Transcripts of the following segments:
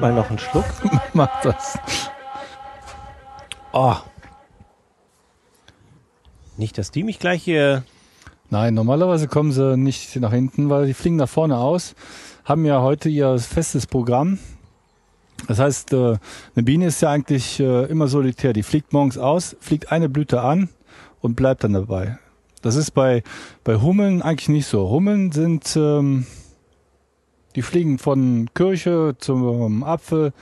Mal noch einen Schluck. Mach das. Oh. Nicht, dass die mich gleich hier. Nein, normalerweise kommen sie nicht nach hinten, weil die fliegen nach vorne aus, haben ja heute ihr festes Programm. Das heißt, äh, eine Biene ist ja eigentlich äh, immer solitär. Die fliegt morgens aus, fliegt eine Blüte an und bleibt dann dabei. Das ist bei, bei Hummeln eigentlich nicht so. Hummeln sind, ähm, die fliegen von Kirche zum Apfel,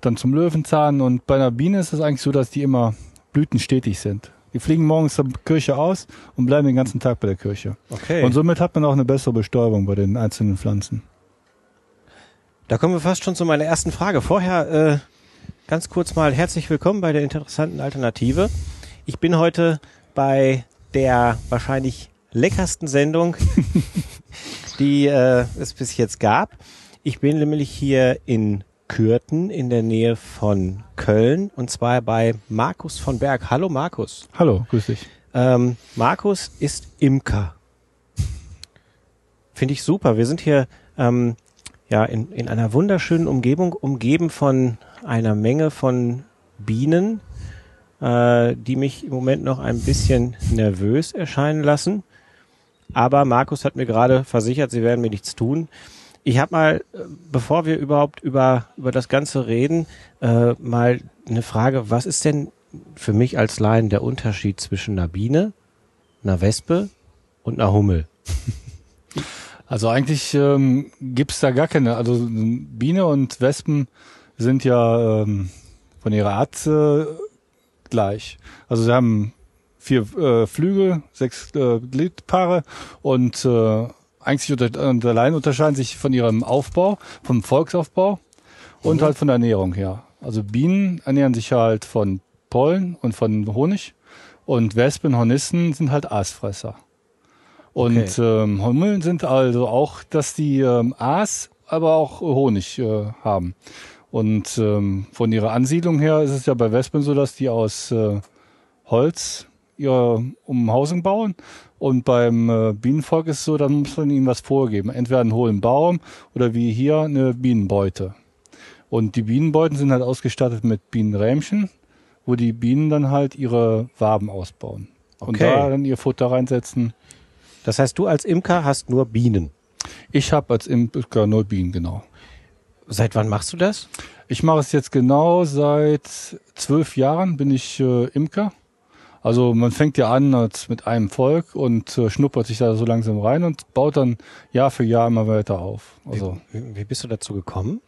dann zum Löwenzahn und bei einer Biene ist es eigentlich so, dass die immer blütenstetig sind. Die fliegen morgens zur Kirche aus und bleiben den ganzen Tag bei der Kirche. Okay. Und somit hat man auch eine bessere Bestäubung bei den einzelnen Pflanzen. Da kommen wir fast schon zu meiner ersten Frage. Vorher äh, ganz kurz mal herzlich willkommen bei der interessanten Alternative. Ich bin heute bei der wahrscheinlich leckersten Sendung, die äh, es bis jetzt gab. Ich bin nämlich hier in Kürten in der Nähe von Köln und zwar bei Markus von Berg. Hallo Markus. Hallo, grüß dich. Ähm, Markus ist Imker. Finde ich super. Wir sind hier ähm, ja in, in einer wunderschönen Umgebung, umgeben von einer Menge von Bienen, äh, die mich im Moment noch ein bisschen nervös erscheinen lassen. Aber Markus hat mir gerade versichert, sie werden mir nichts tun. Ich habe mal, äh, bevor wir überhaupt über, über das Ganze reden, äh, mal eine Frage, was ist denn für mich als Laien der Unterschied zwischen einer Biene, einer Wespe und einer Hummel? Also eigentlich ähm, gibt's da gar keine. Also Biene und Wespen sind ja ähm, von ihrer Art äh, gleich. Also sie haben vier äh, Flügel, sechs äh, Gliedpaare und äh, eigentlich unter, und allein unterscheiden sich von ihrem Aufbau, vom Volksaufbau und Mhm. halt von der Ernährung her. Also Bienen ernähren sich halt von Pollen und von Honig und Wespen, Hornissen sind halt Aasfresser. Und Okay. ähm, Hummeln sind also auch, dass die ähm, Aas, aber auch Honig äh, haben. Und ähm, von ihrer Ansiedlung her ist es ja bei Wespen so, dass die aus äh, Holz ihre Umhausung bauen. Und beim äh, Bienenvolk ist es so, dann muss man ihnen was vorgeben. Entweder einen hohlen Baum oder wie hier eine Bienenbeute. Und die Bienenbeuten sind halt ausgestattet mit Bienenrähmchen, wo die Bienen dann halt ihre Waben ausbauen. Und Okay. da dann ihr Futter reinsetzen. Das heißt, du als Imker hast nur Bienen. Ich habe als Imker nur Bienen, genau. Seit wann machst du das? Ich mache es jetzt genau seit zwölf Jahren bin ich äh, Imker. Also man fängt ja an als mit einem Volk und äh, schnuppert sich da so langsam rein und baut dann Jahr für Jahr immer weiter auf. Also Wie, wie bist du dazu gekommen?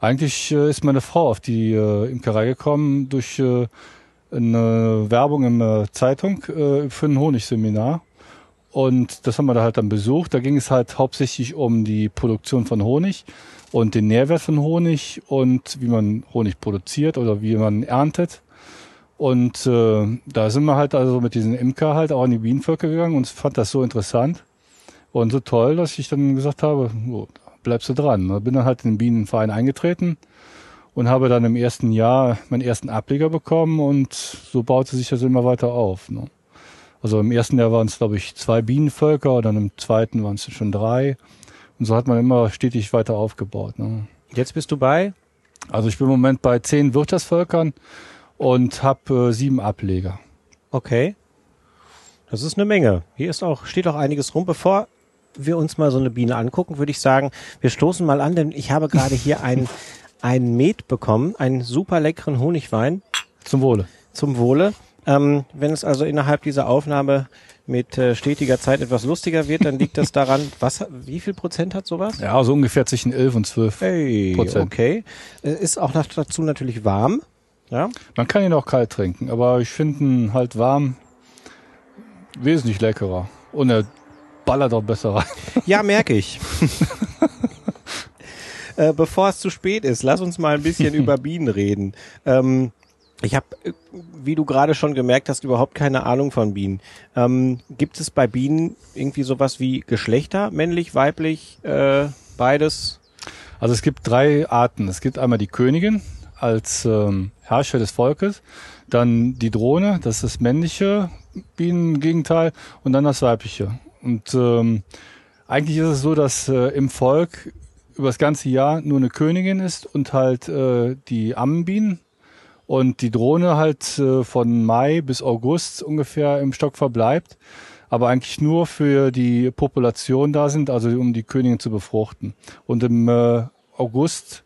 eigentlich äh, ist meine Frau auf die äh, Imkerei gekommen durch äh, eine Werbung in der Zeitung äh, für ein Honigseminar. Und das haben wir da halt dann besucht. Da ging es halt hauptsächlich um die Produktion von Honig und den Nährwert von Honig und wie man Honig produziert oder wie man erntet. Und äh, da sind wir halt also mit diesen Imker halt auch an die Bienenvölker gegangen und fand das so interessant und so toll, dass ich dann gesagt habe, oh, bleibst du dran. Da bin dann halt in den Bienenverein eingetreten und habe dann im ersten Jahr meinen ersten Ableger bekommen und so baute sich das immer weiter auf. Ne? Also im ersten Jahr waren es, glaube ich, zwei Bienenvölker und dann im zweiten waren es schon drei. Und so hat man immer stetig weiter aufgebaut. Ne? Jetzt bist du bei? Also ich bin im Moment bei zehn Wirtschaftsvölkern und habe äh, sieben Ableger. Okay. Das ist eine Menge. Hier ist auch, steht auch einiges rum. Bevor wir uns mal so eine Biene angucken, würde ich sagen, wir stoßen mal an, denn ich habe gerade hier einen, einen Met bekommen, einen super leckeren Honigwein Zum Wohle. zum Wohle. Ähm, wenn es also innerhalb dieser Aufnahme mit äh, stetiger Zeit etwas lustiger wird, dann liegt das daran, was, wie viel Prozent hat sowas? Ja, so ungefähr zwischen elf und zwölf. Hey, Prozent. okay. Äh, Ist auch dazu natürlich warm. Ja. Man kann ihn auch kalt trinken, aber ich finde ihn halt warm wesentlich leckerer. Und er ballert auch besser rein. Ja, merke ich. äh, bevor es zu spät ist, lass uns mal ein bisschen über Bienen reden. Ähm, ich habe, wie du gerade schon gemerkt hast, überhaupt keine Ahnung von Bienen. Ähm, gibt es bei Bienen irgendwie sowas wie Geschlechter, männlich, weiblich, äh, beides? Also es gibt drei Arten. Es gibt einmal die Königin als ähm, Herrscher des Volkes, dann die Drohne, das ist das männliche Bienengegenteil, und dann das weibliche. Und ähm, eigentlich ist es so, dass äh, im Volk über das ganze Jahr nur eine Königin ist und halt äh, die Ammenbienen und die Drohne halt äh, von Mai bis August ungefähr im Stock verbleibt, aber eigentlich nur für die Population da sind, also um die Königin zu befruchten. Und im äh, August,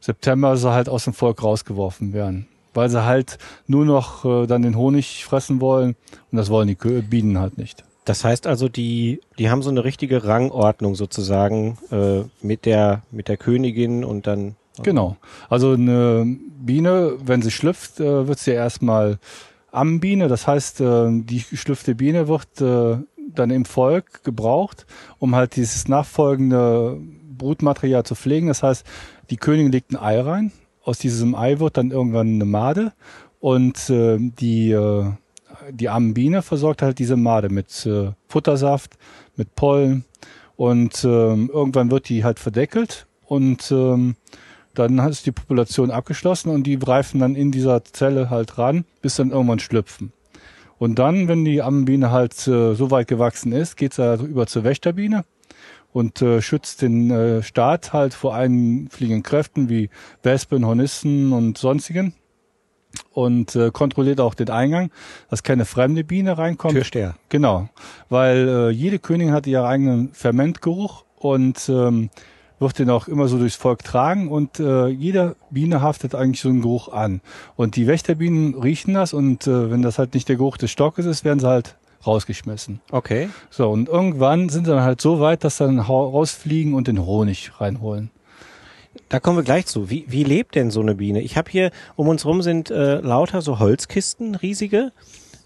September sie halt aus dem Volk rausgeworfen werden, weil sie halt nur noch äh, dann den Honig fressen wollen und das wollen die Bienen halt nicht. Das heißt also, die, die haben so eine richtige Rangordnung sozusagen äh, mit der mit der Königin und dann Genau. Also eine Biene, wenn sie schlüpft, äh, wird sie erstmal Ambiene. Das heißt, äh, die geschlüpfte Biene wird äh, dann im Volk gebraucht, um halt dieses nachfolgende Brutmaterial zu pflegen. Das heißt, die Königin legt ein Ei rein. Aus diesem Ei wird dann irgendwann eine Made und äh, die äh, die armen Biene versorgt halt diese Made mit äh, Futtersaft, mit Pollen und ähm, irgendwann wird die halt verdeckelt und ähm, dann ist die Population abgeschlossen und die reifen dann in dieser Zelle halt ran, bis dann irgendwann schlüpfen. Und dann, wenn die Ammenbiene halt äh, so weit gewachsen ist, geht's da über zur Wächterbiene und äh, schützt den äh, Staat halt vor einfliegenden Kräften wie Wespen, Hornissen und sonstigen und äh, kontrolliert auch den Eingang, dass keine fremde Biene reinkommt. Türsteher. Genau, weil äh, jede Königin hat ihren eigenen Fermentgeruch und ähm, wird den auch immer so durchs Volk tragen und äh, jede Biene haftet eigentlich so einen Geruch an. Und die Wächterbienen riechen das und äh, wenn das halt nicht der Geruch des Stockes ist, werden sie halt rausgeschmissen. Okay. So, und irgendwann sind sie dann halt so weit, dass sie dann rausfliegen und den Honig reinholen. Da kommen wir gleich zu. Wie, wie lebt denn so eine Biene? Ich habe hier um uns rum sind äh, lauter so Holzkisten, riesige.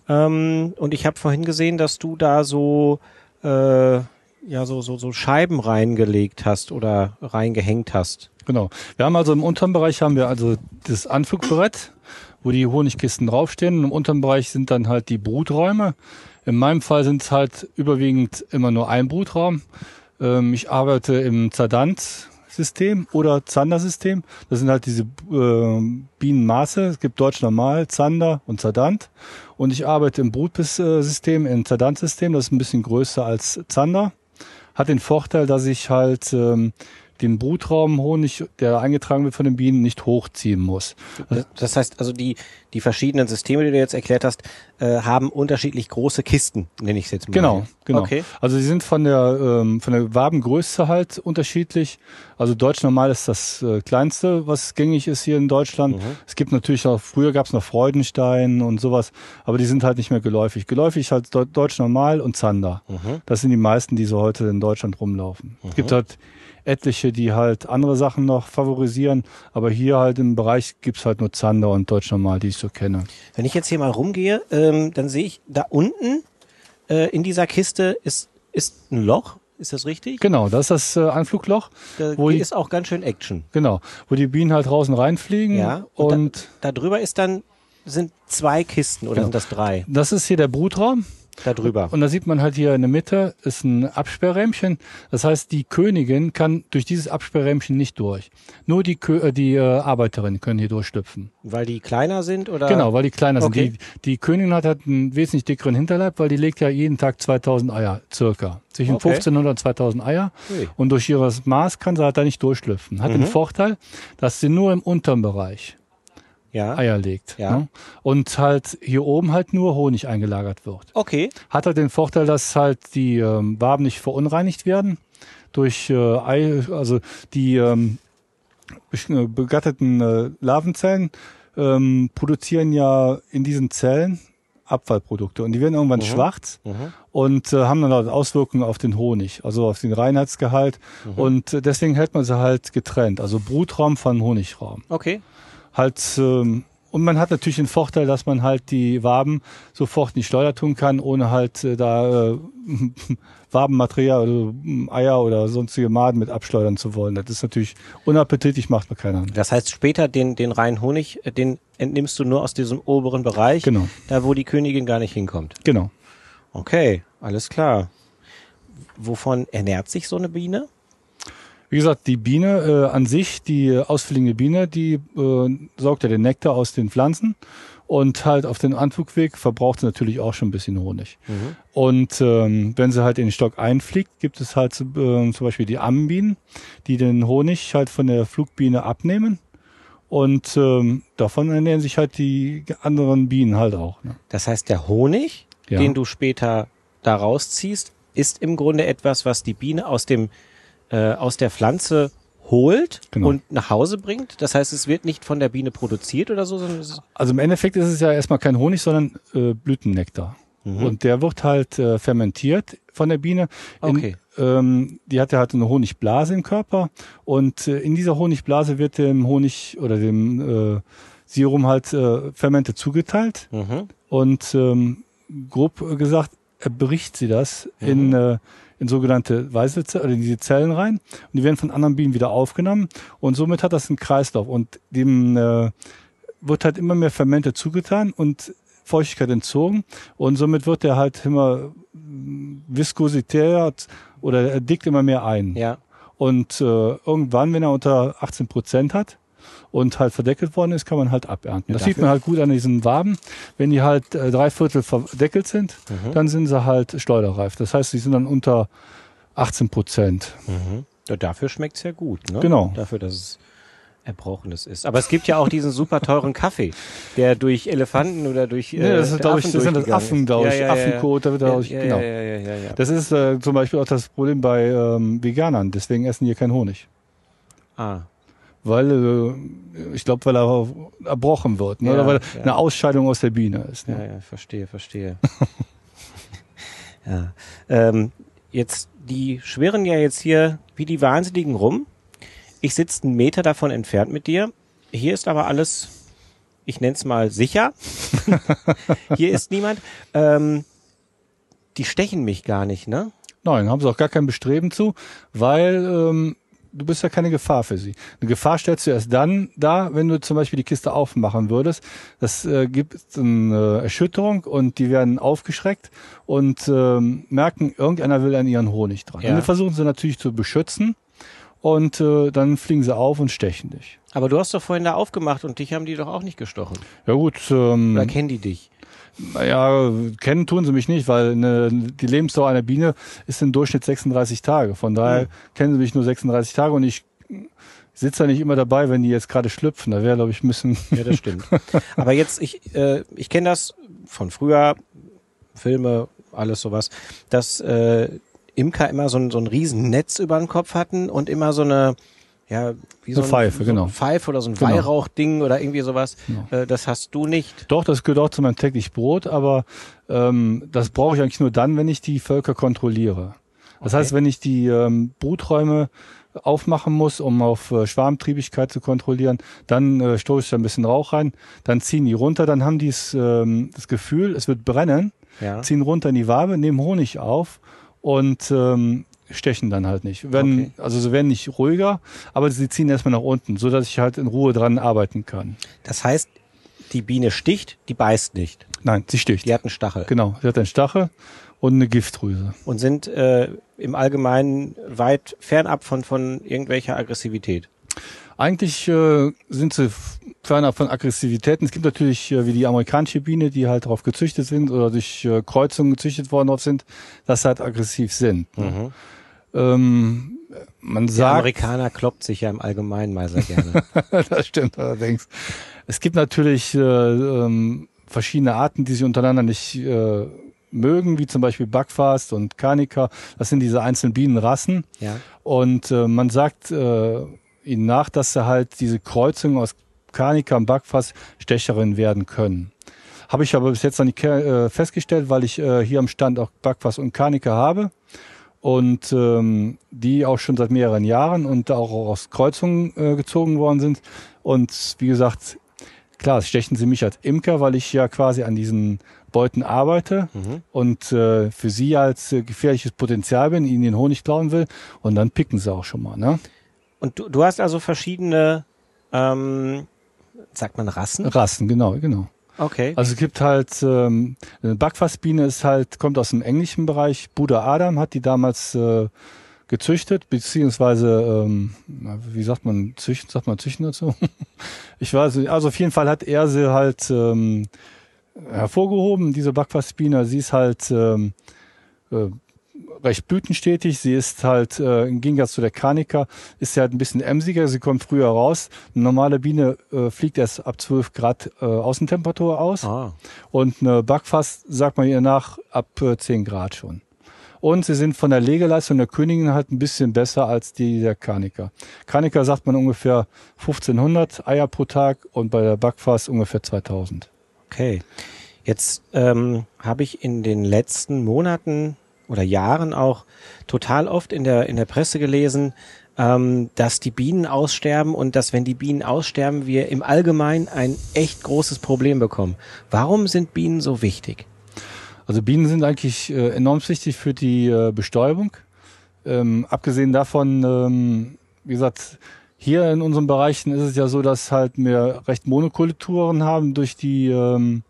Ähm, und ich habe vorhin gesehen, dass du da so äh, ja so so so Scheiben reingelegt hast oder reingehängt hast. Genau. Wir haben also im unteren Bereich haben wir also das Anflugbrett, wo die Honigkisten draufstehen. Und Im unteren Bereich sind dann halt die Bruträume. In meinem Fall sind es halt überwiegend immer nur ein Brutraum. Ähm, ich arbeite im Zadant System oder Zander-System. Das sind halt diese äh, Bienenmaße. Es gibt Deutsch Normal, Zander und Zadant. Und ich arbeite im Brutbiss-System, im Zadant-System. Das ist ein bisschen größer als Zander. Hat den Vorteil, dass ich halt ähm, den Brutraumhonig, der eingetragen wird von den Bienen, nicht hochziehen muss. Das, das heißt also die die verschiedenen Systeme, die du jetzt erklärt hast, äh, haben unterschiedlich große Kisten, nenne ich es jetzt mal. Genau, genau. Okay. Also sie sind von der ähm, von der Wabengröße halt unterschiedlich. Also Deutsch normal ist das äh, kleinste, was gängig ist hier in Deutschland. Mhm. Es gibt natürlich auch früher gab es noch Freudenstein und sowas, aber die sind halt nicht mehr geläufig. Geläufig halt Deu- Deutsch normal und Zander. Mhm. Das sind die meisten, die so heute in Deutschland rumlaufen. Es gibt halt etliche, die halt andere Sachen noch favorisieren, aber hier halt im Bereich gibt's halt nur Zander und Deutsch normal, die ich so kenne. Wenn ich jetzt hier mal rumgehe, ähm, dann sehe ich da unten äh, in dieser Kiste ist ist ein Loch. Ist das richtig? Genau, das ist das äh, Anflugloch, Da wo die- ist auch ganz schön Action. genau, wo die Bienen halt draußen reinfliegen Ja. und, da, da drüber ist dann sind zwei Kisten oder Genau. sind das drei? das ist hier der Brutraum Da drüber. und da sieht man halt hier in der Mitte ist ein Absperrrähmchen. Das heißt, die Königin kann durch dieses Absperrrähmchen nicht durch. Nur die Kö äh, die äh, Arbeiterinnen können hier durchstüpfen. Weil die kleiner sind oder? Genau, weil die kleiner sind. Okay. Die, die Königin hat halt einen wesentlich dickeren Hinterleib, weil die legt ja jeden Tag 2000 Eier, circa. Zwischen Okay. 1500 und 2000 Eier. Ui. Und durch ihres Maß kann sie halt da nicht durchschlüpfen. Hat Mhm. den Vorteil, dass sie nur im unteren Bereich Ja. Eier legt. Ja. Ne? Und halt hier oben halt nur Honig eingelagert wird. Okay. Hat halt den Vorteil, dass halt die ähm, Waben nicht verunreinigt werden durch äh, Ei, also die ähm, äh, begatteten äh, Larvenzellen ähm, produzieren ja in diesen Zellen Abfallprodukte und die werden irgendwann schwarz Mhm. und äh, haben dann halt Auswirkungen auf den Honig, also auf den Reinheitsgehalt und äh, deswegen hält man sie halt getrennt, also Brutraum von Honigraum Okay. Halt ähm, und man hat natürlich den Vorteil, dass man halt die Waben sofort in die Schleuder tun kann, ohne halt äh, da äh, Wabenmaterial, also ähm, Eier oder sonstige Maden mit abschleudern zu wollen. Das ist natürlich unappetitlich, macht man keine Hand. Das heißt, später den, den reinen Honig, äh, den entnimmst du nur aus diesem oberen Bereich, Genau. da wo die Königin gar nicht hinkommt. Genau. Okay, alles klar. Wovon ernährt sich so eine Biene? Wie gesagt, die Biene äh, an sich, die ausfliegende Biene, die äh, saugt ja den Nektar aus den Pflanzen Und halt auf den Anflugweg verbraucht sie natürlich auch schon ein bisschen Honig. Mhm. Und ähm, wenn sie halt in den Stock einfliegt, gibt es halt äh, zum Beispiel die Ammenbienen, die den Honig halt von der Flugbiene abnehmen. Und ähm, davon ernähren sich halt die anderen Bienen halt auch. Ne? Das heißt, der Honig, ja. den du später da rausziehst, ist im Grunde etwas, was die Biene aus dem äh, aus der Pflanze holt genau. und nach Hause bringt. Das heißt, es wird nicht von der Biene produziert oder so, sondern also im Endeffekt ist es ja erstmal kein Honig, sondern äh, Blütennektar. Mhm. Und der wird halt äh, fermentiert von der Biene. In, okay. Ähm, die hat ja halt eine Honigblase im Körper und äh, in dieser Honigblase wird dem Honig oder dem äh, Serum halt äh, Fermente zugeteilt mhm. und ähm, grob gesagt bricht sie das mhm. in äh, in sogenannte weiße Zellen, in diese Zellen rein und die werden von anderen Bienen wieder aufgenommen und somit hat das einen Kreislauf und dem äh, wird halt immer mehr Fermente zugetan und Feuchtigkeit entzogen und somit wird der halt immer viskositär oder er dickt immer mehr ein. Ja. Und äh, irgendwann, wenn er unter 18 Prozent hat und halt verdeckelt worden ist, kann man halt abernten. Ja, das sieht man halt gut an diesen Waben. Wenn die halt äh, drei Viertel verdeckelt sind, mhm. dann sind sie halt schleuderreif. Das heißt, sie sind dann unter 18 Prozent. Mhm. Ja, dafür schmeckt's ja gut, ne? Genau. Dafür, dass es Erbrochenes ist. Aber es gibt ja auch diesen super teuren Kaffee, der durch Elefanten oder durch äh, nee, das ist, glaube ich, das sind das Affen, glaube ich, ja, ja, Affenkot, da wird ja, ja, genau. Ja, ja, ja, ja, Das ist äh, zum Beispiel auch das Problem bei ähm, Veganern, deswegen essen die keinen Honig. Ah. Weil, äh, ich glaube, weil er erbrochen wird, ne? oder weil ja. eine Ausscheidung aus der Biene ist. Ne? Ja, ja, verstehe, verstehe. ja. Ähm, jetzt, die schwirren ja jetzt hier wie die Wahnsinnigen rum ich sitze einen Meter davon entfernt mit dir. Hier ist aber alles, ich nenne es mal sicher. Hier ist niemand. Ähm, die stechen mich gar nicht, ne? Nein, haben sie auch gar kein Bestreben zu, weil ähm, du bist ja keine Gefahr für sie. Eine Gefahr stellst du erst dann da, wenn du zum Beispiel die Kiste aufmachen würdest. Das äh, gibt eine Erschütterung und die werden aufgeschreckt und ähm, merken, irgendeiner will an ihren Honig dran. Ja. Und wir versuchen sie natürlich zu beschützen und äh, dann fliegen sie auf und stechen dich. Aber du hast doch vorhin da aufgemacht und dich haben die doch auch nicht gestochen. Ja gut. Ähm, Oder kennen die dich? Naja, kennen tun sie mich nicht, weil eine, die Lebensdauer einer Biene ist im Durchschnitt 36 Tage. Von daher mhm. kennen sie mich nur 36 Tage und ich sitze da nicht immer dabei, wenn die jetzt gerade schlüpfen. Da wäre, glaube ich, bisschen. Ja, das stimmt. Aber jetzt, ich, äh, ich kenne das von früher, Filme, alles sowas, dass äh, Imker immer so ein, so ein riesen Netz über den Kopf hatten und immer so eine, ja, wie so eine Pfeife, so genau. Pfeife oder so ein genau. Weihrauchding oder irgendwie sowas. Genau. Äh, das hast du nicht. Doch, das gehört auch zu meinem täglich Brot, aber ähm, das brauche ich eigentlich nur dann, wenn ich die Völker kontrolliere. Das okay. heißt, wenn ich die ähm, Bruträume aufmachen muss, um auf äh, Schwarmtriebigkeit zu kontrollieren, dann äh, stoße ich da ein bisschen Rauch rein, dann ziehen die runter, dann haben die ähm, das Gefühl, es wird brennen, ja. ziehen runter in die Wabe, nehmen Honig auf und ähm, stechen dann halt nicht. Werden, okay. Also sie werden nicht ruhiger, aber sie ziehen erstmal nach unten, so dass ich halt in Ruhe dran arbeiten kann. Das heißt, die Biene sticht, die beißt nicht. Nein, sie sticht. Die hat einen Stachel. Genau, sie hat einen Stachel und eine Giftdrüse. Und sind äh, im Allgemeinen weit fernab von, von irgendwelcher Aggressivität. Eigentlich äh, sind sie fernab von Aggressivitäten. Es gibt natürlich äh, wie die amerikanische Biene, die halt darauf gezüchtet sind oder durch äh, Kreuzungen gezüchtet worden sind, dass sie halt aggressiv sind. Mhm. Ähm, man sagt, Der Amerikaner kloppt sich ja im Allgemeinen mal sehr gerne. das stimmt allerdings. Es gibt natürlich äh, ähm, verschiedene Arten, die sich untereinander nicht äh, mögen, wie zum Beispiel Buckfast und Carnica. Das sind diese einzelnen Bienenrassen. Ja. Und äh, man sagt äh, ihnen nach, dass sie halt diese Kreuzung aus Kanika und Backfass Stecherin werden können. Habe ich aber bis jetzt noch nicht äh, festgestellt, weil ich äh, hier am Stand auch Backfass und Kanika habe und ähm, die auch schon seit mehreren Jahren und auch aus Kreuzungen äh, gezogen worden sind. Und wie gesagt, klar, stechen sie mich als Imker, weil ich ja quasi an diesen Beuten arbeite mhm. und äh, für sie als äh, gefährliches Potenzial bin, ihnen den Honig klauen will und dann picken sie auch schon mal. Ne? Und du, du hast also verschiedene, ähm, sagt man Rassen? Rassen, genau, genau. Okay. Also es gibt halt, ähm, eine Backfassbiene ist halt, kommt aus dem englischen Bereich. Bruder Adam hat die damals äh, gezüchtet, beziehungsweise, ähm, wie sagt man, züchten, sagt man züchten dazu? ich weiß nicht, also auf jeden Fall hat er sie halt ähm, hervorgehoben, diese Backfassbiene. Sie ist halt ähm, äh, recht blütenstetig. Sie ist halt, äh, im Gegensatz zu der Karnika, ist sie halt ein bisschen emsiger. Sie kommt früher raus. Eine normale Biene äh, fliegt erst ab 12 Grad äh, Außentemperatur aus. Ah. Und eine Backfass, sagt man ihr nach, ab äh, 10 Grad schon. Und sie sind von der Legeleistung der Königin halt ein bisschen besser als die der Karnika. Karnika sagt man ungefähr 1500 Eier pro Tag und bei der Backfass ungefähr 2000. Okay. Jetzt ähm, habe ich in den letzten Monaten oder Jahren auch total oft in der, in der Presse gelesen, ähm, dass die Bienen aussterben und dass, wenn die Bienen aussterben, wir im Allgemeinen ein echt großes Problem bekommen. Warum sind Bienen so wichtig? Also Bienen sind eigentlich äh, enorm wichtig für die äh, Bestäubung. Ähm, abgesehen davon, ähm, wie gesagt, hier in unseren Bereichen ist es ja so, dass halt wir recht Monokulturen haben durch die, ähm,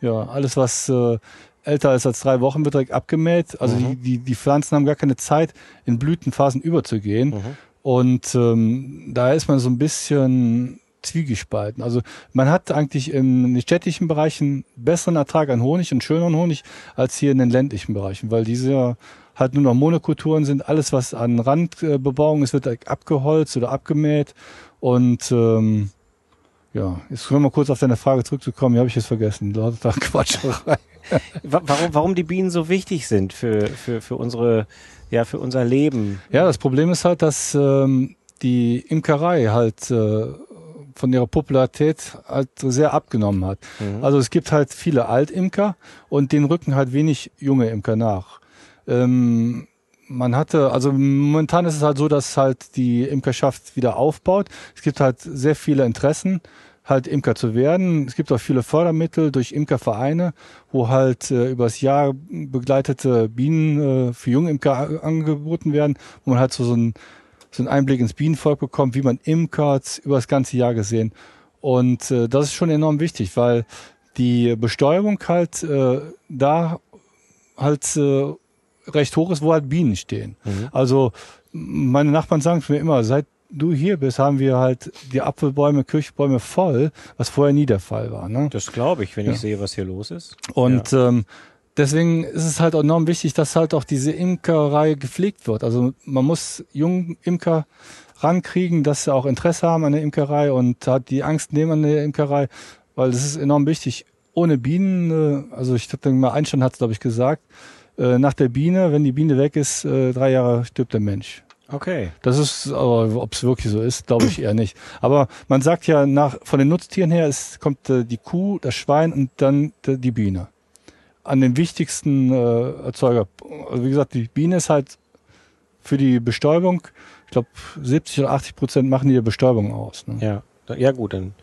ja, alles was äh, älter ist als drei Wochen wird direkt abgemäht. Also mhm. die, die, die Pflanzen haben gar keine Zeit, in Blütenphasen überzugehen. Mhm. Und ähm, da ist man so ein bisschen zwiegespalten. Also man hat eigentlich in den städtischen Bereichen besseren Ertrag an Honig und schöneren Honig als hier in den ländlichen Bereichen, weil diese halt nur noch Monokulturen sind. Alles, was an Randbebauung ist, wird abgeholzt oder abgemäht. Und ähm, ja, jetzt können wir mal kurz auf deine Frage zurückzukommen. Die habe ich jetzt vergessen. Lauter Quatscherei. Warum, warum die Bienen so wichtig sind für, für, für unsere, ja, für unser Leben? Ja, das Problem ist halt, dass ähm, die Imkerei halt äh, von ihrer Popularität halt sehr abgenommen hat. Mhm. Also es gibt halt viele Altimker und den rücken halt wenig junge Imker nach. Ähm, man hatte, also momentan ist es halt so, dass halt die Imkerschaft wieder aufbaut. Es gibt halt sehr viele Interessen, halt Imker zu werden. Es gibt auch viele Fördermittel durch Imkervereine, wo halt äh, übers Jahr begleitete Bienen äh, für junge Imker angeboten werden, wo man halt so, so ein so einen Einblick ins Bienenvolk bekommt, wie man imkert, über das ganze Jahr gesehen. Und äh, das ist schon enorm wichtig, weil die Besteuerung halt äh, da halt äh, recht hoch ist, wo halt Bienen stehen. Mhm. Also meine Nachbarn sagen mir immer, seit du hier bist, haben wir halt die Apfelbäume, Kirchbäume voll, was vorher nie der Fall war. Ne? Das glaube ich, wenn ja. ich sehe, was hier los ist. Und ja. ähm, deswegen ist es halt enorm wichtig, dass halt auch diese Imkerei gepflegt wird. Also man muss jungen Imker rankriegen, dass sie auch Interesse haben an der Imkerei und hat die Angst nehmen an der Imkerei, weil das ist enorm wichtig. Ohne Bienen, äh, also ich denke mal, Einstein hat es, glaube ich, gesagt, äh, nach der Biene, wenn die Biene weg ist, äh, drei Jahre stirbt der Mensch. Okay. Das ist, aber ob es wirklich so ist, glaube ich eher nicht. Aber man sagt ja nach von den Nutztieren her, es kommt äh, die Kuh, das Schwein und dann die Biene an den wichtigsten äh, Erzeuger. Also wie gesagt, die Biene ist halt für die Bestäubung, ich glaube 70 oder 80 Prozent machen die Bestäubung aus. Ne? Ja, ja gut, dann,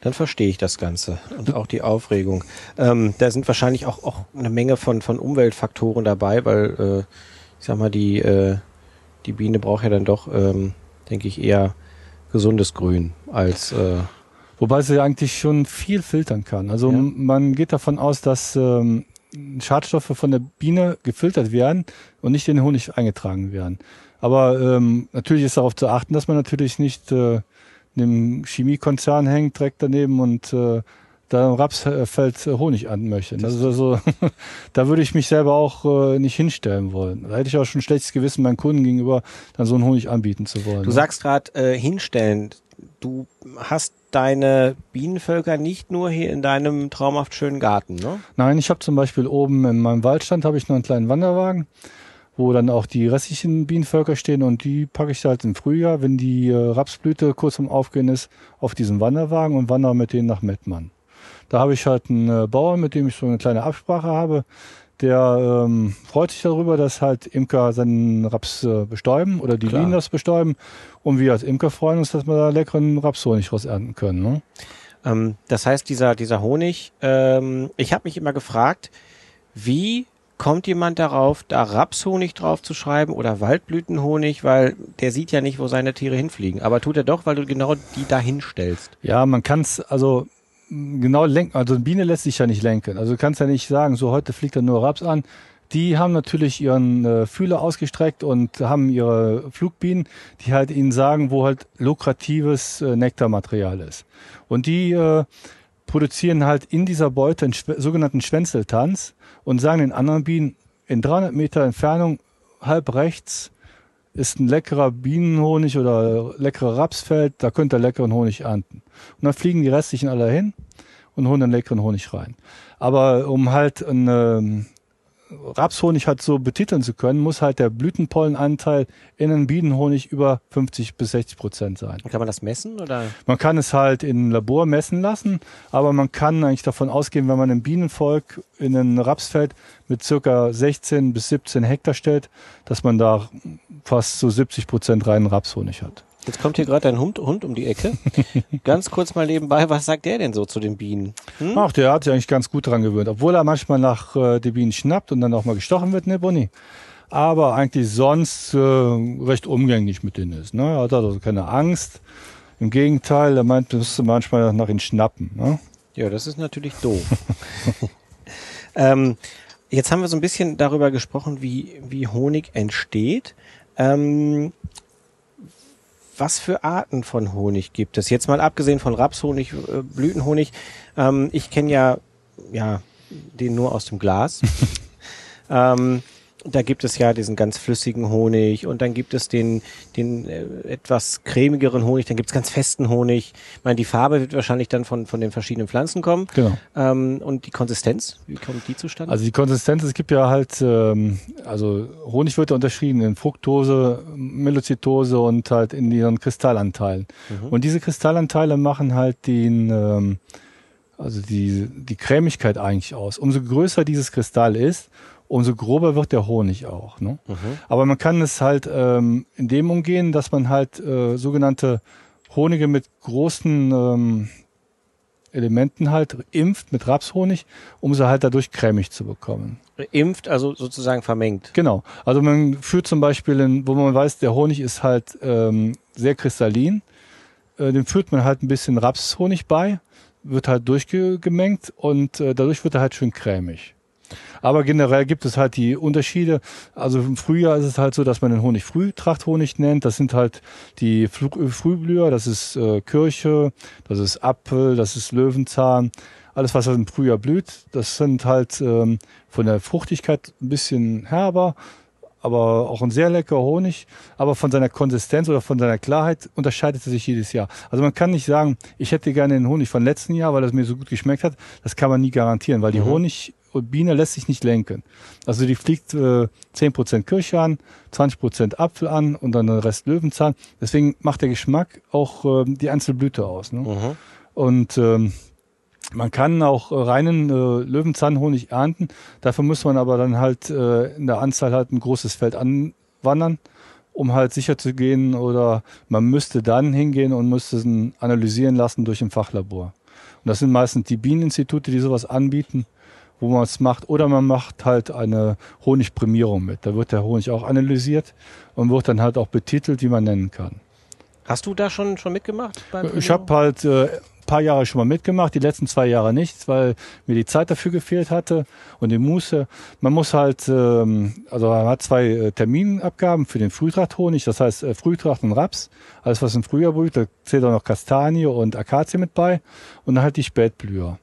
dann verstehe ich das Ganze und auch die Aufregung. Ähm, da sind wahrscheinlich auch, auch eine Menge von, von Umweltfaktoren dabei, weil äh, ich sag mal, die, äh, die Biene braucht ja dann doch, ähm, denke ich, eher gesundes Grün als äh, Wobei sie eigentlich schon viel filtern kann. Also ja. man geht davon aus, dass ähm, Schadstoffe von der Biene gefiltert werden und nicht in den Honig eingetragen werden. Aber ähm, natürlich ist darauf zu achten, dass man natürlich nicht äh, einem Chemiekonzern hängt direkt daneben und äh, da im Rapsfeld Honig an möchte. Das also, da würde ich mich selber auch äh, nicht hinstellen wollen. Da hätte ich auch schon schlechtes Gewissen meinen Kunden gegenüber, dann so einen Honig anbieten zu wollen. Du ne? sagst gerade äh, hinstellen. Du hast deine Bienenvölker nicht nur hier in deinem traumhaft schönen Garten, ne? Nein, ich habe zum Beispiel oben in meinem Waldstand habe ich noch einen kleinen Wanderwagen, wo dann auch die restlichen Bienenvölker stehen und die packe ich halt im Frühjahr, wenn die äh, Rapsblüte kurz am Aufgehen ist, auf diesen Wanderwagen und wandere mit denen nach Mettmann. Da habe ich halt einen äh, Bauern, mit dem ich so eine kleine Absprache habe, der ähm, freut sich darüber, dass halt Imker seinen Raps äh, bestäuben oder die Klar. Bienen das bestäuben. Und wir als Imker freuen uns, dass wir da leckeren Rapshonig raus ernten können. Ne? Ähm, das heißt, dieser, dieser Honig, ähm, ich habe mich immer gefragt, wie kommt jemand darauf, da Rapshonig drauf zu schreiben oder Waldblütenhonig, weil der sieht ja nicht, wo seine Tiere hinfliegen. Aber tut er doch, weil du genau die da hinstellst. Ja, man kann es, also genau lenken. Also eine Biene lässt sich ja nicht lenken. Also du kannst ja nicht sagen, so heute fliegt er nur Raps an. die haben natürlich ihren äh, Fühler ausgestreckt und haben ihre Flugbienen, die halt ihnen sagen, wo halt lukratives äh, Nektarmaterial ist. Und die äh, produzieren halt in dieser Beute einen sogenannten Schwänzeltanz und sagen den anderen Bienen, in 300 Meter Entfernung, halb rechts, ist ein leckerer Bienenhonig oder leckerer Rapsfeld, da könnt ihr leckeren Honig ernten. Und dann fliegen die restlichen alle hin und holen den leckeren Honig rein. Aber um halt eine Rapshonig halt so betiteln zu können, muss halt der Blütenpollenanteil in einem Bienenhonig über 50 bis 60 Prozent sein. Kann man das messen oder? Man kann es halt in Labor messen lassen, aber man kann eigentlich davon ausgehen, wenn man ein Bienenvolk in ein Rapsfeld mit circa 16 bis 17 Hektar stellt, dass man da fast so 70 Prozent reinen Rapshonig hat. Jetzt kommt hier gerade ein Hund, Hund um die Ecke. ganz kurz mal nebenbei, was sagt der denn so zu den Bienen? Hm? Ach, der hat sich eigentlich ganz gut dran gewöhnt. Obwohl er manchmal nach äh, den Bienen schnappt und dann auch mal gestochen wird, ne, Bonnie? Aber eigentlich sonst äh, recht umgänglich mit denen ist. Ne? Er hat also keine Angst. Im Gegenteil, er meint, du musst manchmal nach ihnen schnappen. Ne? Ja, das ist natürlich doof. ähm, jetzt haben wir so ein bisschen darüber gesprochen, wie, wie Honig entsteht. Ähm, was für Arten von Honig gibt es? Jetzt mal abgesehen von Rapshonig, äh, Blütenhonig. Ähm, ich kenne ja, ja, den nur aus dem Glas. ähm, da gibt es ja diesen ganz flüssigen Honig und dann gibt es den, den äh, etwas cremigeren Honig, dann gibt es ganz festen Honig. Ich meine, die Farbe wird wahrscheinlich dann von, von den verschiedenen Pflanzen kommen. Genau. Ähm, und die Konsistenz, wie kommt die zustande? Also die Konsistenz, es gibt ja halt, ähm, also Honig wird ja unterschieden in Fructose, Melozytose und halt in ihren Kristallanteilen. Mhm. Und diese Kristallanteile machen halt den, ähm, also die, die Cremigkeit eigentlich aus. Umso größer dieses Kristall ist, umso grober wird der Honig auch. Ne? Mhm. Aber man kann es halt ähm, in dem umgehen, dass man halt äh, sogenannte Honige mit großen ähm, Elementen halt impft mit Rapshonig, um sie halt dadurch cremig zu bekommen. Impft, also sozusagen vermengt. Genau. Also man führt zum Beispiel, in, wo man weiß, der Honig ist halt ähm, sehr kristallin, äh, dem führt man halt ein bisschen Rapshonig bei, wird halt durchgemengt und äh, dadurch wird er halt schön cremig. Aber generell gibt es halt die Unterschiede. Also im Frühjahr ist es halt so, dass man den Honig Frühtrachthonig nennt. Das sind halt die Frühblüher, das ist äh, Kirche, das ist Apfel, das ist Löwenzahn. Alles, was im Frühjahr blüht, das sind halt ähm, von der Fruchtigkeit ein bisschen herber, aber auch ein sehr leckerer Honig. Aber von seiner Konsistenz oder von seiner Klarheit unterscheidet er sich jedes Jahr. Also man kann nicht sagen, ich hätte gerne den Honig von letzten Jahr, weil das mir so gut geschmeckt hat. Das kann man nie garantieren, weil die mhm. Honig Biene lässt sich nicht lenken. Also die fliegt äh, 10% Kirsche an, 20% Apfel an und dann den Rest Löwenzahn. Deswegen macht der Geschmack auch äh, die Einzelblüte aus. Ne? Mhm. Und ähm, man kann auch reinen äh, Löwenzahnhonig ernten. Dafür muss man aber dann halt äh, in der Anzahl halt ein großes Feld anwandern, um halt sicher zu gehen. Oder man müsste dann hingehen und müsste es analysieren lassen durch ein Fachlabor. Und das sind meistens die Bieneninstitute, die sowas anbieten wo man es macht. Oder man macht halt eine Honigprämierung mit. Da wird der Honig auch analysiert und wird dann halt auch betitelt, wie man nennen kann. Hast du da schon, schon mitgemacht? ich habe halt äh, paar Jahre schon mal mitgemacht, die letzten zwei Jahre nicht, weil mir die Zeit dafür gefehlt hatte und die Muße. Man muss halt, ähm, also man hat zwei äh, Terminabgaben für den Frühtrachthonig, das heißt äh, Frühtracht und Raps, alles was im Frühjahr blüht, da zählt auch noch Kastanie und Akazie mit bei und dann halt die Spätblüher.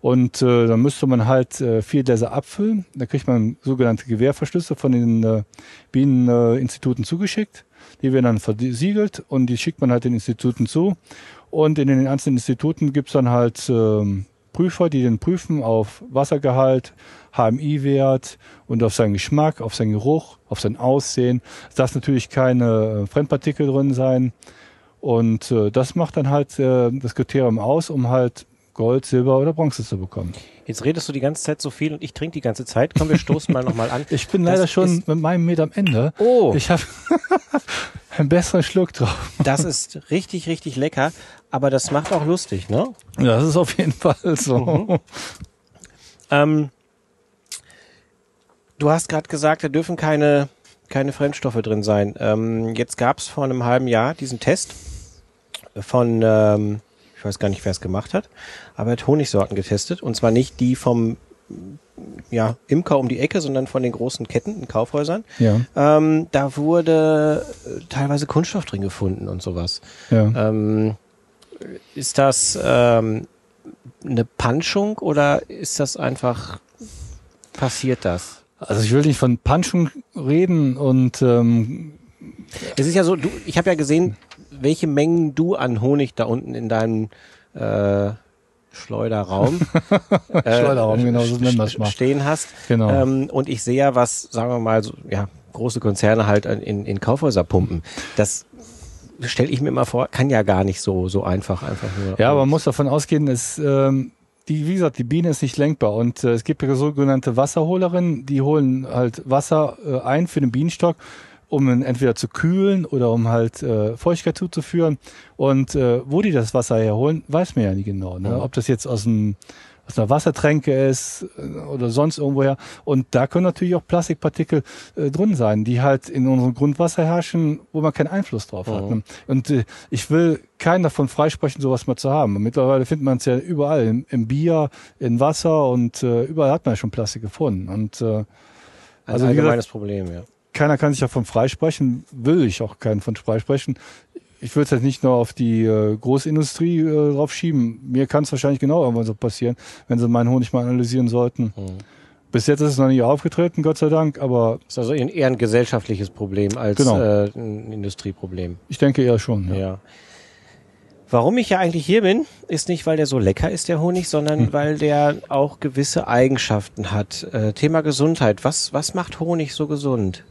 Und äh, dann müsste man halt äh, vier Gläser abfüllen. Da kriegt man sogenannte Gewehrverschlüsse von den äh, Bieneninstituten äh, zugeschickt. Die werden dann versiegelt und die schickt man halt den Instituten zu. Und in den einzelnen Instituten gibt's dann halt äh, Prüfer, die den prüfen auf Wassergehalt, HMI-Wert und auf seinen Geschmack, auf seinen Geruch, auf sein Aussehen. Es darf natürlich keine äh, Fremdpartikel drin sein. Und äh, das macht dann halt äh, das Kriterium aus, um halt Gold, Silber oder Bronze zu bekommen. Jetzt redest du die ganze Zeit so viel und ich trinke die ganze Zeit. Komm, wir stoßen mal nochmal an. Ich bin leider das schon mit meinem Met am Ende. Oh. Ich habe einen besseren Schluck drauf. Das ist richtig, richtig lecker, aber das macht auch lustig, ne? Ja, das ist auf jeden Fall so. Mhm. Ähm, du hast gerade gesagt, da dürfen keine, keine Fremdstoffe drin sein. Ähm, jetzt gab es vor einem halben Jahr diesen Test von ähm, weiß gar nicht, wer es gemacht hat, aber er hat Honigsorten getestet und zwar nicht die vom ja, Imker um die Ecke, sondern von den großen Ketten in Kaufhäusern. Ja. Ähm, da wurde äh, teilweise Kunststoff drin gefunden und sowas. Ja. Ähm, ist das ähm, eine Panschung oder ist das einfach passiert das? Also ich will nicht von Punching reden und ähm, Es ist ja so, du, ich habe ja gesehen, welche Mengen du an Honig da unten in deinem äh, Schleuderraum, äh, Schleuderraum, genau, so nennen wir's st- mal. stehen hast. Genau. Ähm, und ich sehe ja, was, sagen wir mal, so, ja, große Konzerne halt in, in Kaufhäuser pumpen. Das stelle ich mir immer vor, kann ja gar nicht so, so einfach, einfach nur. Ja, aber man muss davon ausgehen, dass ähm, die, wie gesagt, die Biene ist nicht lenkbar und äh, es gibt ja sogenannte Wasserholerinnen, die holen halt Wasser äh, ein für den Bienenstock, um ihn entweder zu kühlen oder um halt äh, Feuchtigkeit zuzuführen. Und äh, wo die das Wasser herholen, weiß man ja nie genau. Ne? Ob das jetzt aus einem aus einer Wassertränke ist äh, oder sonst irgendwoher. Und da können natürlich auch Plastikpartikel äh, drin sein, die halt in unserem Grundwasser herrschen, wo man keinen Einfluss drauf hat. Ne? Und äh, ich will keinen davon freisprechen, sowas mal zu haben. Mittlerweile findet man es ja überall, im, im Bier, in Wasser und äh, überall hat man ja schon Plastik gefunden. Und äh, ein also gesagt, allgemeines Problem, ja. Keiner kann sich davon freisprechen, will ich auch keinen von freisprechen. Ich würde es jetzt nicht nur auf die äh, Großindustrie äh, drauf schieben. Mir kann es wahrscheinlich genau irgendwann so passieren, wenn sie meinen Honig mal analysieren sollten. Mhm. Bis jetzt ist es noch nie aufgetreten, Gott sei Dank, aber Ist also eher ein gesellschaftliches Problem als Genau. äh, ein Industrieproblem. ich denke eher schon. Ja. Ja. Warum ich ja eigentlich hier bin, ist nicht, weil der so lecker ist, der Honig, sondern Hm. weil der auch gewisse Eigenschaften hat. Äh, Thema Gesundheit. Was, was macht Honig so gesund?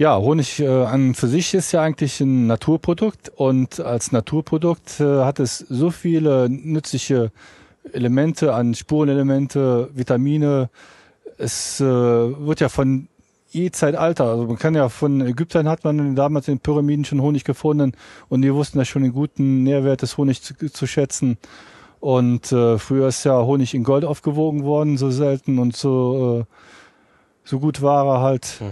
Ja, Honig äh, an für sich ist ja eigentlich ein Naturprodukt und als Naturprodukt äh, hat es so viele nützliche Elemente an Spurenelemente, Vitamine. Es äh, wird ja von je Zeitalter, also man kann ja von Ägyptern hat man damals in den Pyramiden schon Honig gefunden und die wussten ja schon den guten Nährwert des Honigs zu, zu schätzen. Und äh, früher ist ja Honig in Gold aufgewogen worden, so selten und so, äh, so gut war er halt.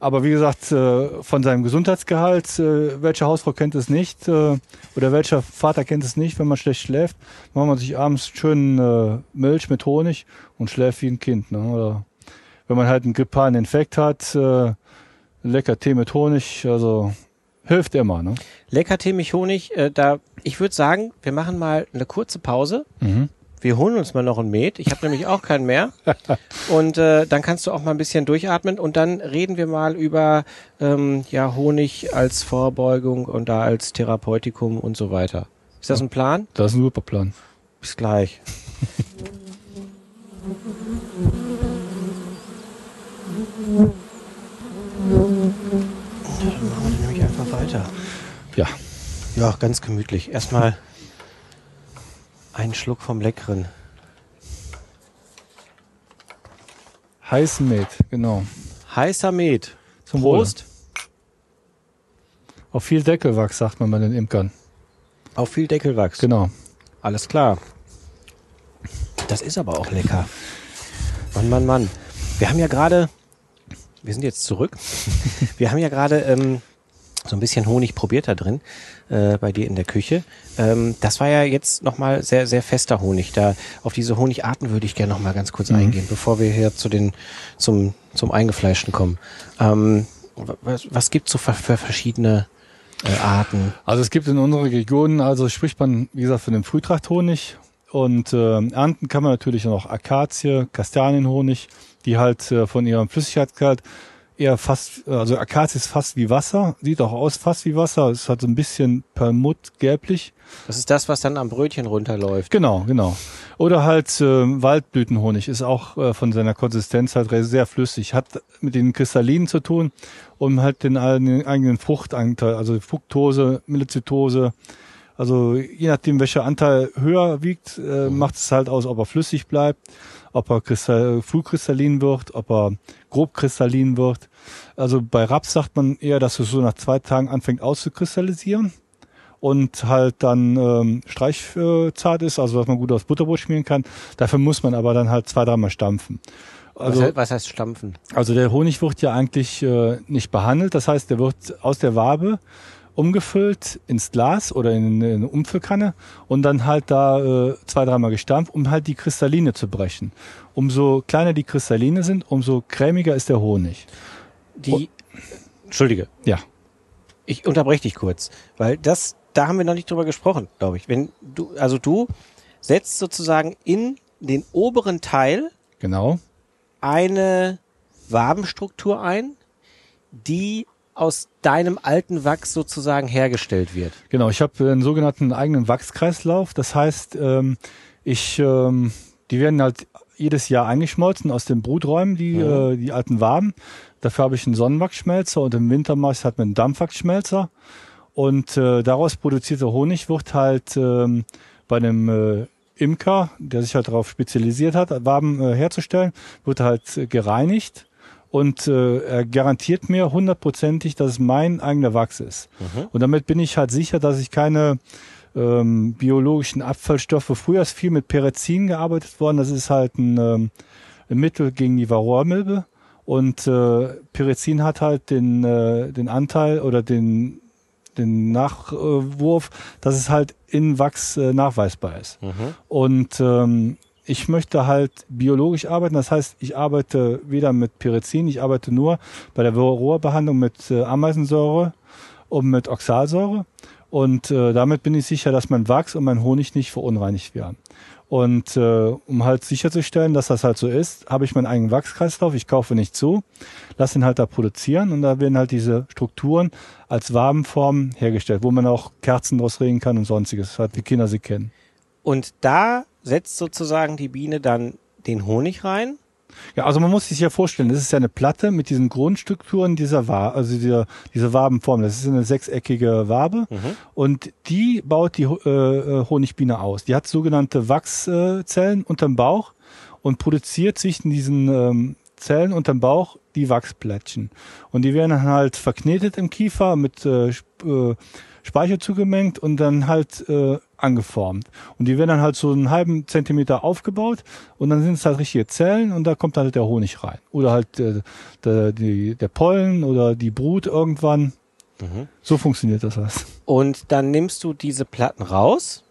Aber wie gesagt, äh, von seinem Gesundheitsgehalt, äh, welche Hausfrau kennt es nicht äh, oder welcher Vater kennt es nicht, wenn man schlecht schläft, macht man sich abends schön Milch mit Honig und schläft wie ein Kind. Ne? Oder wenn man halt einen grippalen Infekt hat, lecker Tee mit Honig, also hilft immer. Ne? Lecker Tee mit Honig. Da, ich würde sagen, wir machen mal eine kurze Pause. Mhm. Wir holen uns mal noch ein Met. Ich habe nämlich auch keinen mehr. Und äh, dann kannst du auch mal ein bisschen durchatmen und dann reden wir mal über ähm, ja, Honig als Vorbeugung und da als Therapeutikum und so weiter. Ist das ein Plan? Das ist ein super Plan. Bis gleich. Dann machen wir nämlich einfach weiter. Ja, Ja, ganz gemütlich. Erstmal einen Schluck vom Leckeren. heißen Met, genau. Heißer Met. Zum Wohle. Prost. Auf viel Deckelwachs, sagt man bei den Imkern. Auf viel Deckelwachs. Genau. Alles klar. Das ist aber auch lecker. Mann, Mann, Mann. Wir haben ja gerade, wir sind jetzt zurück. Wir haben ja gerade ähm, so ein bisschen Honig probiert da drin, äh, bei dir in der Küche. Ähm, das war ja jetzt nochmal sehr, sehr fester Honig. Da auf diese Honigarten würde ich gerne nochmal ganz kurz eingehen, bevor wir hier zu den, zum, zum Eingefleischten kommen. Ähm, was, was gibt's so für, für verschiedene äh, Arten? Also es gibt in unserer Region, also spricht man, wie gesagt, von dem Frühtrachthonig. Und äh, ernten kann man natürlich noch Akazie, Kastanienhonig, die halt äh, von ihrem Flüssigkeitsgehalt eher fast, also Akazie ist fast wie Wasser, sieht auch aus fast wie Wasser, es hat so ein bisschen Permut gelblich. Das ist das, was dann am Brötchen runterläuft. Genau, genau. Oder halt äh, Waldblütenhonig ist auch äh, von seiner Konsistenz halt sehr flüssig, hat mit den Kristallinen zu tun, um halt den eigenen eigenen Fruchtanteil, also Fructose, Melizitose, also je nachdem, welcher Anteil höher wiegt, äh, macht es halt aus, ob er flüssig bleibt, ob er kristall, frühkristallin wird, ob er grobkristallin wird. Also bei Raps sagt man eher, dass es so nach zwei Tagen anfängt auszukristallisieren und halt dann ähm, streichzart ist, also dass man gut aufs Butterbrot schmieren kann. Dafür muss man aber dann halt zwei, dreimal stampfen. Also, was, was heißt stampfen? also der Honig wird ja eigentlich äh, nicht behandelt, das heißt, der wird aus der Wabe umgefüllt ins Glas oder in, in eine Umfüllkanne und dann halt da äh, zwei, dreimal gestampft, um halt die Kristalline zu brechen. Umso kleiner die Kristalline sind, umso cremiger ist der Honig. Die, Entschuldige, Ja. ich unterbreche dich kurz, weil das, da haben wir noch nicht drüber gesprochen, glaube ich. Wenn du, also du setzt sozusagen in den oberen Teil Genau. eine Wabenstruktur ein, die aus deinem alten Wachs sozusagen hergestellt wird. Genau, ich habe einen sogenannten eigenen Wachskreislauf. Das heißt, ähm, ich, ähm, die werden halt jedes Jahr eingeschmolzen aus den Bruträumen, die, Mhm. äh, die alten Waben. Dafür habe ich einen Sonnenwachsschmelzer und im Winter mache ich es halt mit einem Dampfwachsschmelzer. Und äh, daraus produzierter Honig wird halt ähm, bei einem äh, Imker, der sich halt darauf spezialisiert hat, Waben äh, herzustellen, wird halt äh, gereinigt und äh, er garantiert mir hundertprozentig, dass es mein eigener Wachs ist. Und damit bin ich halt sicher, dass ich keine ähm, biologischen Abfallstoffe. Früher ist viel mit Perezin gearbeitet worden. Das ist halt ein, ähm, ein Mittel gegen die Varroamilbe. Und äh, Perezin hat halt den, äh, den Anteil oder den, den Nachwurf, dass es halt in Wachs äh, nachweisbar ist. Und ähm, ich möchte halt biologisch arbeiten. Das heißt, ich arbeite weder mit Perezin, ich arbeite nur bei der Rohrbehandlung mit äh, Ameisensäure und mit Oxalsäure. Und äh, damit bin ich sicher, dass mein Wachs und mein Honig nicht verunreinigt werden. Und äh, um halt sicherzustellen, dass das halt so ist, habe ich meinen eigenen Wachskreislauf. Ich kaufe nicht zu, lasse ihn halt da produzieren und da werden halt diese Strukturen als Wabenform hergestellt, wo man auch Kerzen draus regen kann und sonstiges, halt wie Kinder sie kennen. Und da setzt sozusagen die Biene dann den Honig rein. Ja, also man muss sich ja vorstellen, das ist ja eine Platte mit diesen Grundstrukturen dieser Wabe, also dieser, diese Wabenform. Das ist eine sechseckige Wabe und die baut die äh, äh, Honigbiene aus. Die hat sogenannte Wachszellen unterm Bauch und produziert zwischen diesen ähm, Zellen unterm Bauch die Wachsplättchen. Und die werden dann halt verknetet im Kiefer mit äh, äh, Speicher zugemengt und dann halt äh, angeformt. Und die werden dann halt so einen halben Zentimeter aufgebaut und dann sind es halt richtige Zellen und da kommt halt der Honig rein. Oder halt äh, der, die, der Pollen oder die Brut irgendwann. So funktioniert das alles. Und dann nimmst du diese Platten raus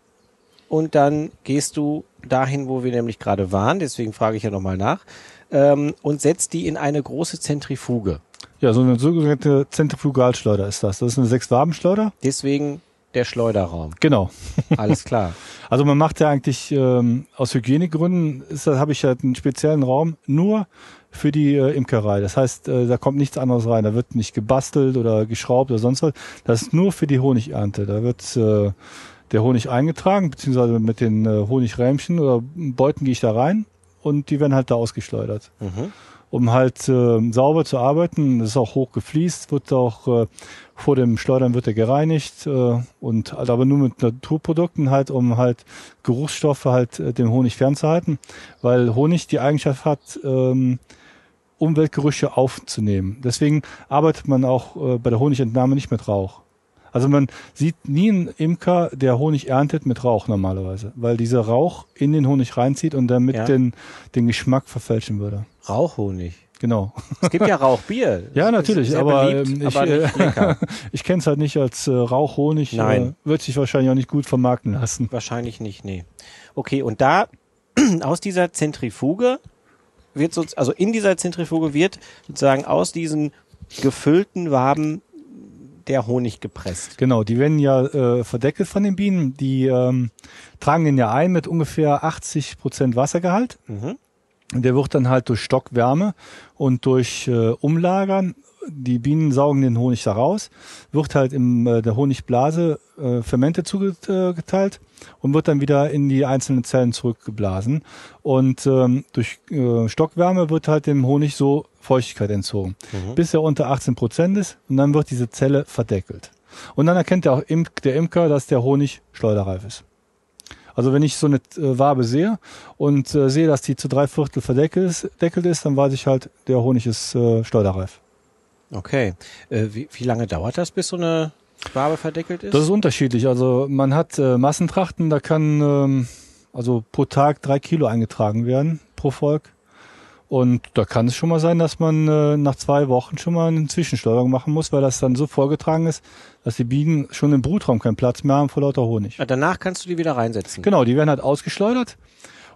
und dann gehst du dahin, wo wir nämlich gerade waren, deswegen frage ich ja nochmal nach, ähm, und setzt die in eine große Zentrifuge. Ja, so eine sogenannte Zentrifugalschleuder ist das. Das ist eine Sechs-Waben-Schleuder. Deswegen der Schleuderraum. Genau. Alles klar. Also man macht ja eigentlich ähm, aus Hygienegründen, habe ich halt einen speziellen Raum nur für die äh, Imkerei. Das heißt, äh, da kommt nichts anderes rein. Da wird nicht gebastelt oder geschraubt oder sonst was. Das ist nur für die Honigernte. Da wird äh, der Honig eingetragen, beziehungsweise mit den äh, Honigrämchen oder Beuten gehe ich da rein und die werden halt da ausgeschleudert. Mhm. Um halt äh, sauber zu arbeiten, das ist auch hoch gefliest, wird auch äh, vor dem Schleudern wird er gereinigt äh, und halt aber nur mit Naturprodukten halt, um halt Geruchsstoffe halt äh, dem Honig fernzuhalten, weil Honig die Eigenschaft hat, ähm, Umweltgerüche aufzunehmen. Deswegen arbeitet man auch äh, bei der Honigentnahme nicht mit Rauch. Also man sieht nie einen Imker, der Honig erntet mit Rauch normalerweise, weil dieser Rauch in den Honig reinzieht und damit Ja. den, den Geschmack verfälschen würde. Rauchhonig. Genau. Es gibt ja Rauchbier. Ja, natürlich, aber, beliebt, ähm, ich, aber äh, ich kenne es halt nicht als äh, Rauchhonig. Nein. Äh, wird sich wahrscheinlich auch nicht gut vermarkten lassen. Wahrscheinlich nicht, nee. Okay, und da aus dieser Zentrifuge wird so, also in dieser Zentrifuge wird sozusagen aus diesen gefüllten Waben der Honig gepresst. Genau, die werden ja äh, verdeckelt von den Bienen. Die ähm, tragen den ja ein mit ungefähr 80 Prozent Wassergehalt. Mhm. Und der wird dann halt durch Stockwärme und durch äh, Umlagern, die Bienen saugen den Honig da raus, wird halt in äh, der Honigblase äh, Fermente zugeteilt und wird dann wieder in die einzelnen Zellen zurückgeblasen. Und ähm, durch äh, Stockwärme wird halt dem Honig so Feuchtigkeit entzogen, bis er unter 18 Prozent ist und dann wird diese Zelle verdeckelt. Und dann erkennt der, auch der Imker, dass der Honig schleuderreif ist. Also wenn ich so eine äh, Wabe sehe und äh, sehe, dass die zu drei Viertel verdeckelt ist, deckelt ist, dann weiß ich halt, der Honig ist äh, schleuderreif. Okay. Äh, wie, wie lange dauert das, bis so eine Wabe verdeckelt ist? Das ist unterschiedlich. Also man hat äh, Massentrachten, da kann ähm, also pro Tag drei Kilo eingetragen werden pro Volk. Und da kann es schon mal sein, dass man äh, nach zwei Wochen schon mal eine Zwischensteuerung machen muss, weil das dann so vorgetragen ist, dass die Bienen schon im Brutraum keinen Platz mehr haben vor lauter Honig. Ja, danach kannst du die wieder reinsetzen. Genau, die werden halt ausgeschleudert.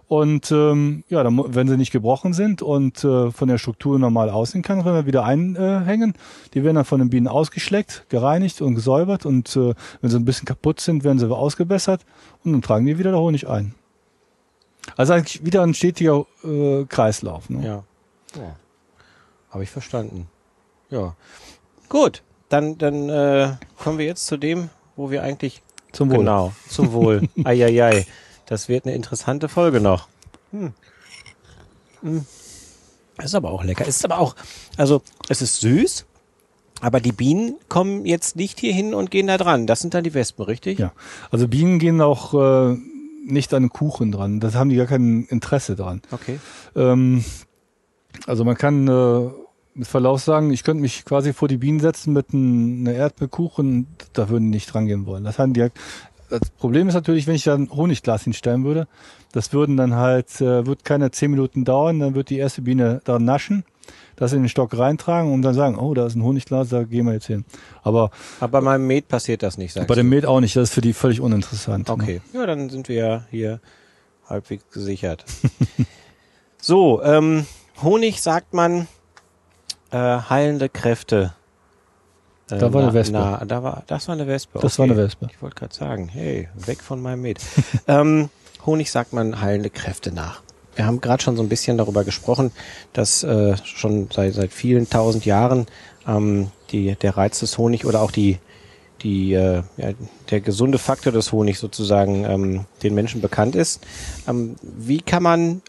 Und ähm, ja, dann, wenn sie nicht gebrochen sind und äh, von der Struktur normal aussehen kann, können wir wieder einhängen. Die werden dann von den Bienen ausgeschleckt, gereinigt und gesäubert. Und äh, wenn sie ein bisschen kaputt sind, werden sie ausgebessert und dann tragen die wieder der Honig ein. Also eigentlich wieder ein stetiger äh, Kreislauf. Ne? Ja. ja. Habe ich verstanden. Ja. Gut, dann, dann äh, kommen wir jetzt zu dem, wo wir eigentlich Zum Wohl. Genau, zum Wohl. Eieiei. Das wird eine interessante Folge noch. Hm. Hm. Ist aber auch lecker. Ist aber auch, also es ist süß, aber die Bienen kommen jetzt nicht hier hin und gehen da dran. Das sind dann die Wespen, richtig? Ja, also Bienen gehen auch äh, nicht an Kuchen dran. Das haben die gar kein Interesse dran. Okay. Ähm, also man kann äh, mit Verlauf sagen, ich könnte mich quasi vor die Bienen setzen mit ein, einer Erdbeerkuchen, da würden die nicht rangehen wollen. Das, haben die, das Problem ist natürlich, wenn ich da ein Honigglas hinstellen würde, das würden dann halt, äh, wird keine zehn Minuten dauern, dann wird die erste Biene da naschen, das in den Stock reintragen und dann sagen, oh, da ist ein Honigglas, da gehen wir jetzt hin. Aber Aber bei meinem Met passiert das nicht, sagst bei dem. Met auch nicht, das ist für die völlig uninteressant. ne? Okay. Ja, dann sind wir ja hier halbwegs gesichert. so, ähm, Honig sagt man äh, heilende Kräfte. Äh, Da war eine Wespe. Na, da war, das war eine Wespe. Das war eine Wespe. Ich wollte gerade sagen, hey, weg von meinem Met. ähm, Honig sagt man heilende Kräfte nach. Wir haben gerade schon so ein bisschen darüber gesprochen, dass äh, schon seit, seit vielen tausend Jahren ähm, die, der Reiz des Honig oder auch die, die, äh, ja, der gesunde Faktor des Honigs sozusagen ähm, den Menschen bekannt ist. Ähm, wie kann man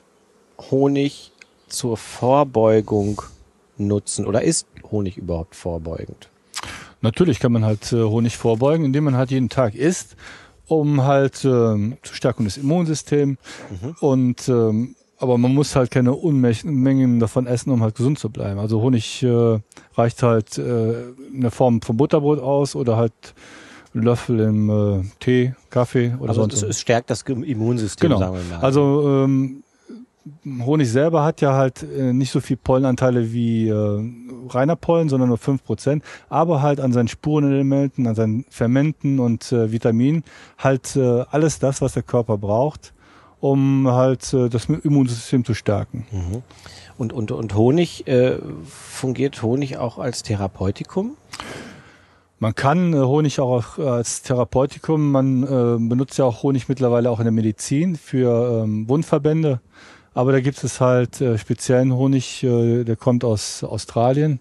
Honig zur Vorbeugung nutzen oder ist Honig überhaupt vorbeugend? Natürlich kann man halt äh, Honig vorbeugen, indem man halt jeden Tag isst, um halt ähm, zur Stärkung des Immunsystems und ähm, aber man muss halt keine Unmengen davon essen, um halt gesund zu bleiben. Also Honig äh, reicht halt äh, in der Form von Butterbrot aus oder halt Löffel im äh, Tee, Kaffee oder Also sonst es, was. es stärkt das Immunsystem, Genau. sagen wir mal. Also ähm, Honig selber hat ja halt äh, nicht so viel Pollenanteile wie äh, reiner Pollen, sondern nur 5%, aber halt an seinen Spurenelementen, an seinen Fermenten und äh, Vitaminen halt äh, alles das, was der Körper braucht, um halt äh, das Immunsystem zu stärken. Mhm. Und, und, und Honig, äh, fungiert Honig auch als Therapeutikum? Man kann äh, Honig auch als Therapeutikum, man äh, benutzt ja auch Honig mittlerweile auch in der Medizin für ähm, Wundverbände. Aber da gibt es halt äh, speziellen Honig, äh, der kommt aus Australien.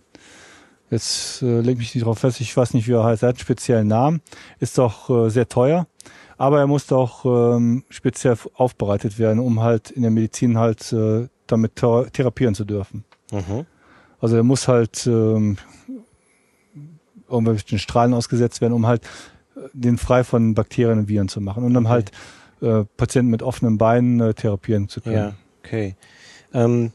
Jetzt äh, leg mich nicht drauf fest, ich weiß nicht, wie er heißt. Er hat einen speziellen Namen, ist doch äh, sehr teuer. Aber er muss auch ähm, speziell aufbereitet werden, um halt in der Medizin halt äh, damit thera- therapieren zu dürfen. Mhm. Also er muss halt ähm, irgendwelchen Strahlen ausgesetzt werden, um halt äh, den frei von Bakterien und Viren zu machen und dann Okay. halt äh, Patienten mit offenen Beinen äh, therapieren zu können. Ja, okay. Ähm,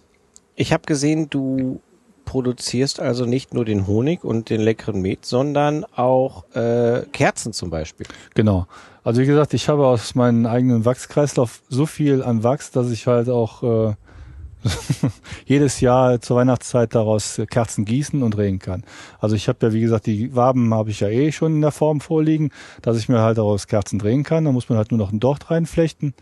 ich habe gesehen, du produzierst also nicht nur den Honig und den leckeren Met, sondern auch äh, Kerzen zum Beispiel. Genau. Also wie gesagt, ich habe aus meinem eigenen Wachskreislauf so viel an Wachs, dass ich halt auch äh, jedes Jahr zur Weihnachtszeit daraus Kerzen gießen und drehen kann. Also ich habe ja, wie gesagt, die Waben habe ich ja eh schon in der Form vorliegen, dass ich mir halt daraus Kerzen drehen kann. Da muss man halt nur noch ein Docht reinflechten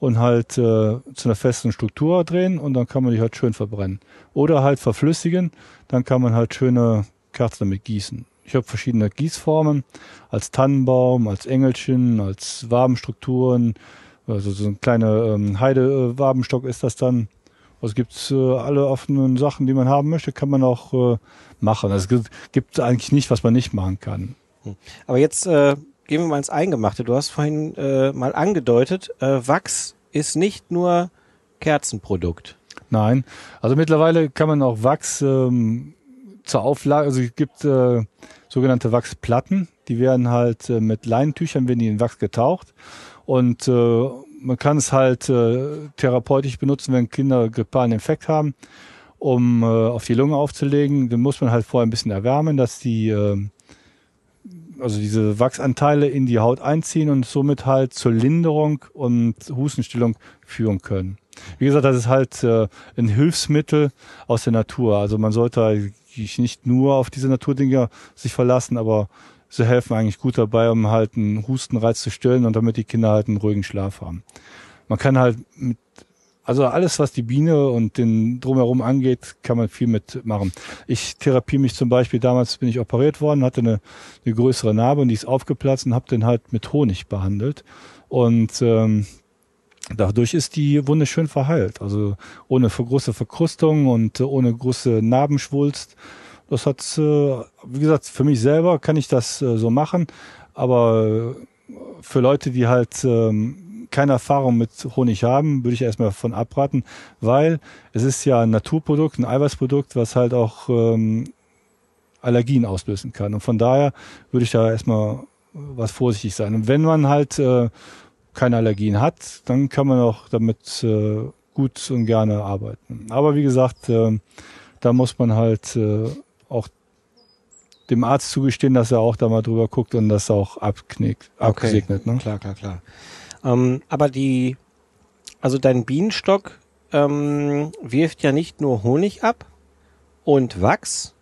und halt äh, zu einer festen Struktur drehen und dann kann man die halt schön verbrennen. Oder halt verflüssigen, dann kann man halt schöne Kerzen damit gießen. Ich habe verschiedene Gießformen, als Tannenbaum, als Engelchen, als Wabenstrukturen, also so ein kleiner ähm, Heidewabenstock ist das dann. Also gibt's äh, alle offenen Sachen, die man haben möchte, kann man auch äh, machen. Also es gibt, gibt eigentlich nicht, was man nicht machen kann. Aber jetzt äh, gehen wir mal ins Eingemachte. Du hast vorhin äh, mal angedeutet, äh, Wachs ist nicht nur Kerzenprodukt. Nein, also mittlerweile kann man auch Wachs ähm, zur Auflage, also es gibt äh, sogenannte Wachsplatten, die werden halt äh, mit Leinentüchern, werden die in Wachs getaucht und äh, man kann es halt äh, therapeutisch benutzen, wenn Kinder grippalen Infekt haben, um äh, auf die Lunge aufzulegen. Den muss man halt vorher ein bisschen erwärmen, dass die äh, also diese Wachsanteile in die Haut einziehen und somit halt zur Linderung und Hustenstillung führen können. Wie gesagt, das ist halt äh, ein Hilfsmittel aus der Natur. Also man sollte nicht nur auf diese Naturdinger sich verlassen, aber sie helfen eigentlich gut dabei, um halt einen Hustenreiz zu stillen und damit die Kinder halt einen ruhigen Schlaf haben. Man kann halt mit also alles, was die Biene und den drumherum angeht, kann man viel mitmachen. Ich therapiere mich zum Beispiel, damals bin ich operiert worden, hatte eine, eine größere Narbe und die ist aufgeplatzt und habe den halt mit Honig behandelt. Und ähm, dadurch ist die Wunde schön verheilt. Also ohne große Verkrustung und ohne große Narbenschwulst. Das hat, äh, wie gesagt, für mich selber kann ich das äh, so machen, aber für Leute, die halt ähm, keine Erfahrung mit Honig haben, würde ich erstmal davon abraten, weil es ist ja ein Naturprodukt, ein Eiweißprodukt, was halt auch ähm, Allergien auslösen kann. Und von daher würde ich da erstmal was vorsichtig sein. Und wenn man halt äh, keine Allergien hat, dann kann man auch damit äh, gut und gerne arbeiten. Aber wie gesagt, äh, da muss man halt äh, auch dem Arzt zugestehen, dass er auch da mal drüber guckt und das auch abknickt, okay. abgesegnet. Ne? Klar, klar, klar. Ähm, aber die, also dein Bienenstock ähm, wirft ja nicht nur Honig ab und Wachs,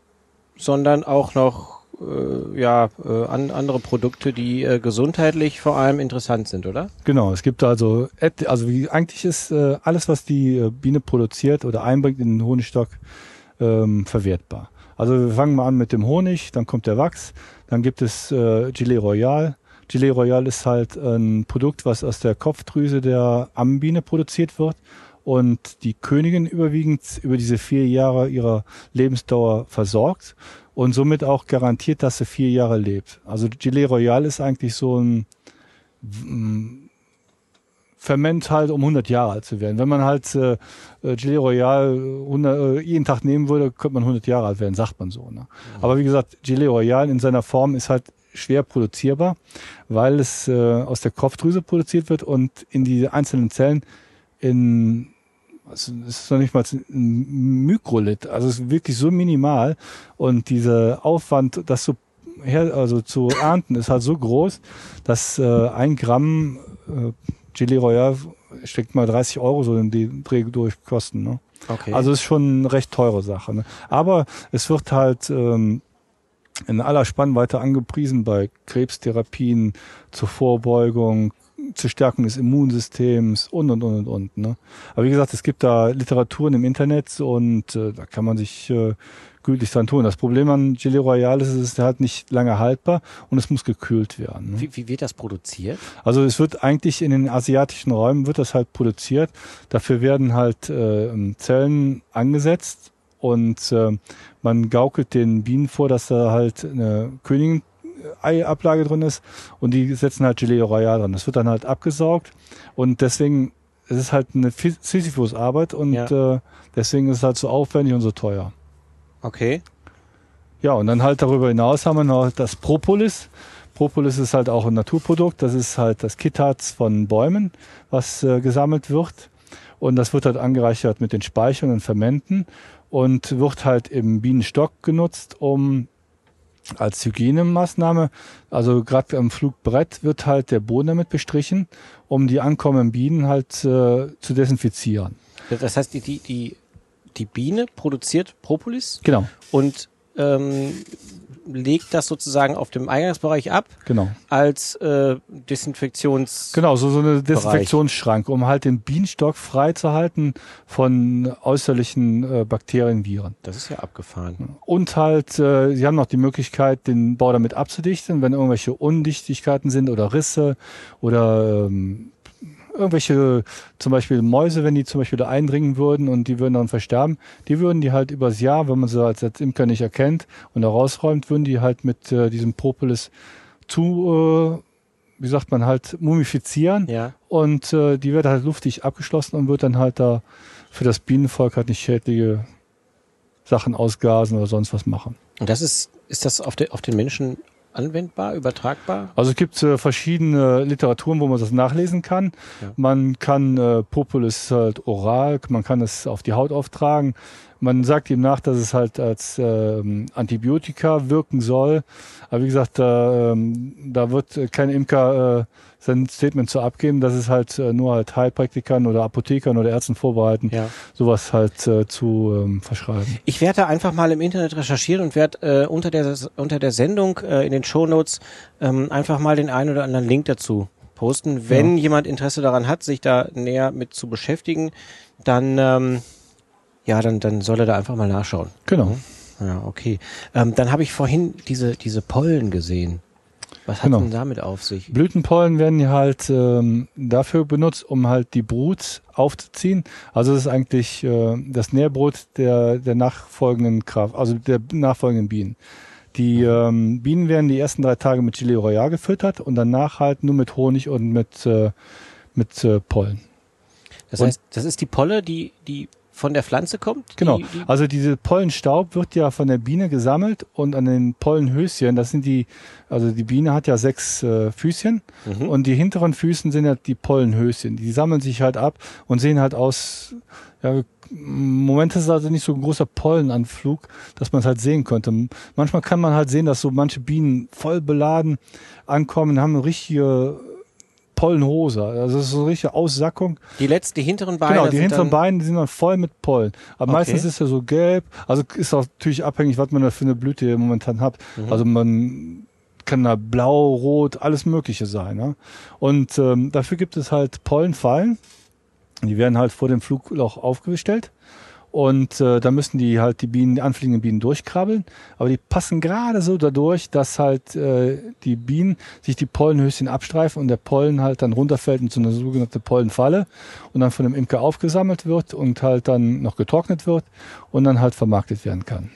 sondern auch noch äh, ja äh, an, andere Produkte, die äh, gesundheitlich vor allem interessant sind, oder? Genau, es gibt also also wie eigentlich ist äh, alles, was die äh, Biene produziert oder einbringt in den Honigstock ähm, verwertbar. Also wir fangen mal an mit dem Honig, dann kommt der Wachs, dann gibt es äh, Gilet Royal, Gilet Royal ist halt ein Produkt, was aus der Kopfdrüse der Ammenbiene produziert wird und die Königin überwiegend über diese vier Jahre ihrer Lebensdauer versorgt und somit auch garantiert, dass sie vier Jahre lebt. Also Gilet Royal ist eigentlich so ein Ferment halt, um 100 Jahre alt zu werden. Wenn man halt äh, Gilet Royal 100, äh, jeden Tag nehmen würde, könnte man 100 Jahre alt werden, sagt man so. Ne? Mhm. Aber wie gesagt, Gilet Royal in seiner Form ist halt schwer produzierbar, weil es äh, aus der Kopfdrüse produziert wird und in die einzelnen Zellen in also es ist noch nicht mal ein Mikrolit, also es ist wirklich so minimal und dieser Aufwand, das so her, also zu ernten, ist halt so groß, dass äh, ein Gramm äh, Gelee Royal steckt mal 30 Euro so in die Dreh durch Kosten. Ne? Okay. Also ist schon eine recht teure Sache. Ne? Aber es wird halt ähm, in aller Spannweite angepriesen bei Krebstherapien zur Vorbeugung, zur Stärkung des Immunsystems und und und und und. Ne? Aber wie gesagt, es gibt da Literaturen im Internet und äh, da kann man sich äh, gütlich dran tun. Das Problem an Gelee Royale ist, es ist halt nicht lange haltbar und es muss gekühlt werden. Ne? Wie, wie wird das produziert? Also es wird eigentlich in den asiatischen Räumen wird das halt produziert. Dafür werden halt äh, Zellen angesetzt und äh, man gaukelt den Bienen vor, dass da halt eine Königin Eiablage drin ist und die setzen halt Gelee Royal dran. Das wird dann halt abgesaugt und deswegen es ist halt eine Sisyphus-Arbeit und ja. äh, deswegen ist es halt so aufwendig und so teuer. Okay. Ja, und dann halt darüber hinaus haben wir noch das Propolis. Propolis ist halt auch ein Naturprodukt. Das ist halt das Kitharz von Bäumen, was äh, gesammelt wird. Und das wird halt angereichert mit den Speichern und Fermenten und wird halt im Bienenstock genutzt, um als Hygienemaßnahme, also gerade am Flugbrett wird halt der Boden damit bestrichen, um die ankommenden Bienen halt äh, zu desinfizieren. Das heißt, die, die, die, die Biene produziert Propolis? Genau. Und ähm, legt das sozusagen auf dem Eingangsbereich ab. Genau. Als äh, Desinfektions. Genau, so, so eine Desinfektionsschranke, um halt den Bienenstock frei zu halten von äußerlichen äh, Bakterien, Viren. Das ist ja abgefahren. Und halt, äh, sie haben noch die Möglichkeit, den Bau damit abzudichten, wenn irgendwelche Undichtigkeiten sind oder Risse oder ähm, irgendwelche, zum Beispiel Mäuse, wenn die zum Beispiel da eindringen würden und die würden dann versterben, die würden die halt übers Jahr, wenn man sie als, als Imker nicht erkennt und da rausräumt, würden die halt mit äh, diesem Propolis zu, äh, wie sagt man halt, mumifizieren. Ja. Und äh, die wird halt luftig abgeschlossen und wird dann halt da für das Bienenvolk halt nicht schädliche Sachen ausgasen oder sonst was machen. Und das ist, ist das auf, de, auf den Menschen anwendbar, übertragbar? Also es gibt äh, verschiedene Literaturen, wo man das nachlesen kann. Ja. Man kann äh, Propolis halt oral, man kann es auf die Haut auftragen. Man sagt ihm nach, dass es halt als ähm, Antibiotika wirken soll. Aber wie gesagt, da, ähm, da wird kein Imker äh, sein Statement zu abgeben, dass es halt äh, nur halt Heilpraktikern oder Apothekern oder Ärzten vorbereiten, Ja. sowas halt äh, zu ähm, verschreiben. Ich werde da einfach mal im Internet recherchieren und werde äh, unter der unter der Sendung äh, in den Shownotes ähm, einfach mal den einen oder anderen Link dazu posten. Wenn jemand Interesse daran hat, sich da näher mit zu beschäftigen, dann ähm, ja, dann dann soll er da einfach mal nachschauen. Genau. Ja, okay. Ähm, dann habe ich vorhin diese diese Pollen gesehen. Was hat Genau. denn damit auf sich? Blütenpollen werden ja halt ähm, dafür benutzt, um halt die Brut aufzuziehen. Also das ist eigentlich äh, das Nährbrot der, der nachfolgenden Kraft, also der nachfolgenden Bienen. Die ähm, Bienen werden die ersten drei Tage mit Gelee Royal gefüttert und danach halt nur mit Honig und mit, äh, mit äh, Pollen. Das Und- heißt, das ist die Polle, die die von der Pflanze kommt? Genau. Die, die, Also diese Pollenstaub wird ja von der Biene gesammelt und an den Pollenhöschen, das sind die, also die Biene hat ja sechs äh, Füßchen Mhm. und die hinteren Füßen sind ja die Pollenhöschen. Die sammeln sich halt ab und sehen halt aus, ja, im Moment ist es also nicht so ein großer Pollenanflug, dass man es halt sehen könnte. Manchmal kann man halt sehen, dass so manche Bienen voll beladen ankommen, haben richtige Pollenhose. Also das ist so eine richtige Aussackung. die letzten, die hinteren Beine. Genau, die sind hinteren dann, Beine sind dann voll mit Pollen. Aber Okay. meistens ist er so gelb. Also ist auch natürlich abhängig, was man da für eine Blüte momentan hat. Mhm. Also man kann da blau, rot, alles Mögliche sein. Ne? Und ähm, dafür gibt es halt Pollenfallen. Die werden halt vor dem Flugloch aufgestellt. Und äh, da müssen die halt die Bienen, die anfliegenden Bienen durchkrabbeln. Aber die passen gerade so dadurch, dass halt äh, die Bienen sich die Pollenhöschen abstreifen und der Pollen halt dann runterfällt in so eine sogenannte Pollenfalle und dann von dem Imker aufgesammelt wird und halt dann noch getrocknet wird und dann halt vermarktet werden kann.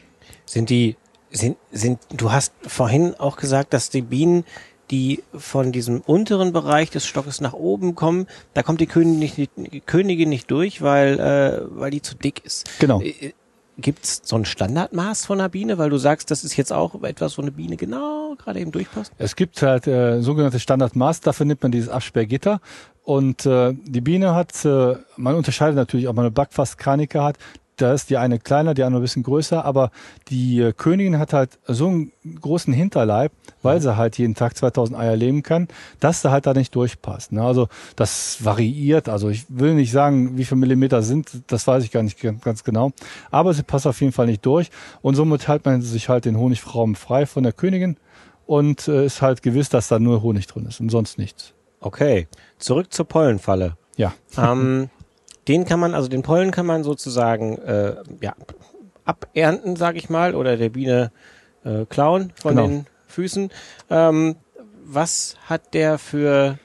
Sind die, sind, sind, du hast vorhin auch gesagt, dass die Bienen, die von diesem unteren Bereich des Stockes nach oben kommen, da kommt die Königin nicht, die Königin nicht durch, weil, äh, weil die zu dick ist. Genau. Äh, Gibt's so ein Standardmaß von einer Biene? Weil du sagst, das ist jetzt auch etwas, wo eine Biene genau gerade eben durchpasst. Es gibt halt äh, sogenannte Standardmaß, dafür nimmt man dieses Absperrgitter. Und äh, die Biene hat, äh, man unterscheidet natürlich, ob man eine Backfastkraniker hat. Da ist die eine kleiner, die andere ein bisschen größer, aber die äh, Königin hat halt so einen großen Hinterleib, weil sie halt jeden Tag 2000 Eier legen kann, dass sie halt da nicht durchpasst. Ne? Also das variiert, also ich will nicht sagen, wie viele Millimeter sind, das weiß ich gar nicht ganz ganz genau, aber sie passt auf jeden Fall nicht durch und somit hält man sich halt den Honigfraum frei von der Königin und äh, ist halt gewiss, dass da nur Honig drin ist und sonst nichts. Okay, zurück zur Pollenfalle. Ja, ähm, den kann man, also den Pollen kann man sozusagen äh, ja, abernten, sag ich mal, oder der Biene äh, klauen von Genau. den Füßen. Ähm, was hat der für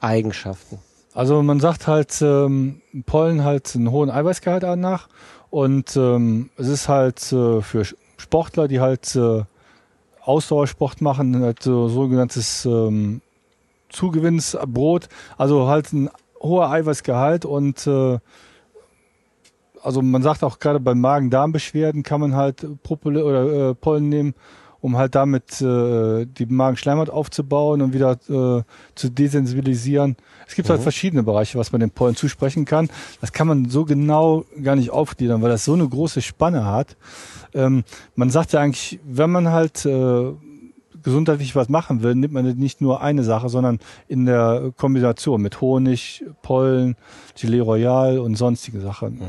Eigenschaften? also man sagt halt, ähm, Pollen halt einen hohen Eiweißgehalt an nach und ähm, es ist halt äh, für Sportler, die halt äh, Ausdauersport machen, halt so sogenanntes ähm, Zugewinnsbrot, also halt ein hoher Eiweißgehalt und äh, also man sagt auch gerade bei Magen-Darm-Beschwerden kann man halt Propole oder äh, Pollen nehmen, um halt damit äh, die Magenschleimhaut aufzubauen und wieder äh, zu desensibilisieren. Es gibt halt verschiedene Bereiche, was man den Pollen zusprechen kann. Das kann man so genau gar nicht aufgliedern, weil das so eine große Spanne hat. Ähm, man sagt ja eigentlich, wenn man halt äh, gesundheitlich was machen will, nimmt man nicht nur eine Sache, sondern in der Kombination mit Honig, Pollen, Gelee Royal und sonstige Sachen.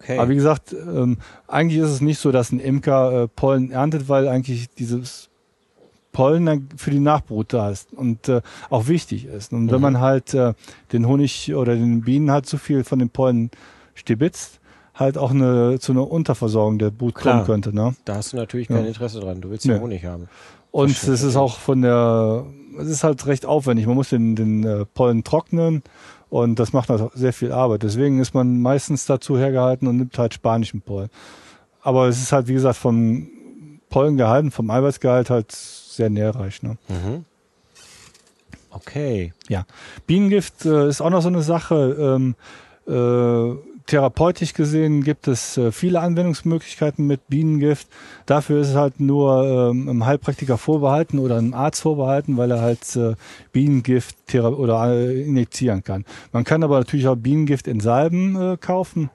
Okay. Aber wie gesagt, ähm, eigentlich ist es nicht so, dass ein Imker äh, Pollen erntet, weil eigentlich dieses Pollen dann für die Nachbrut da ist und äh, auch wichtig ist. Und wenn man halt äh, den Honig oder den Bienen halt zu viel von den Pollen stibitzt, halt auch eine zu einer Unterversorgung der Brut kommen könnte. Ne? da hast du natürlich kein Ja. Interesse dran. Du willst ja Nee. Honig haben. Und es ist auch von der, es ist halt recht aufwendig. Man muss den, den äh, Pollen trocknen und das macht halt sehr viel Arbeit. Deswegen ist man meistens dazu hergehalten und nimmt halt spanischen Pollen. Aber es ist halt, wie gesagt, vom Pollengehalt und vom Eiweißgehalt halt sehr nährreich. Ne? Mhm. Okay. Ja. Bienengift äh, ist auch noch so eine Sache. Ähm, äh, therapeutisch gesehen gibt es äh, viele Anwendungsmöglichkeiten mit Bienengift. Dafür ist es halt nur ähm, einem Heilpraktiker vorbehalten oder einem Arzt vorbehalten, weil er halt äh, Bienengift oder äh, injizieren kann. Man kann aber natürlich auch Bienengift in Salben kaufen.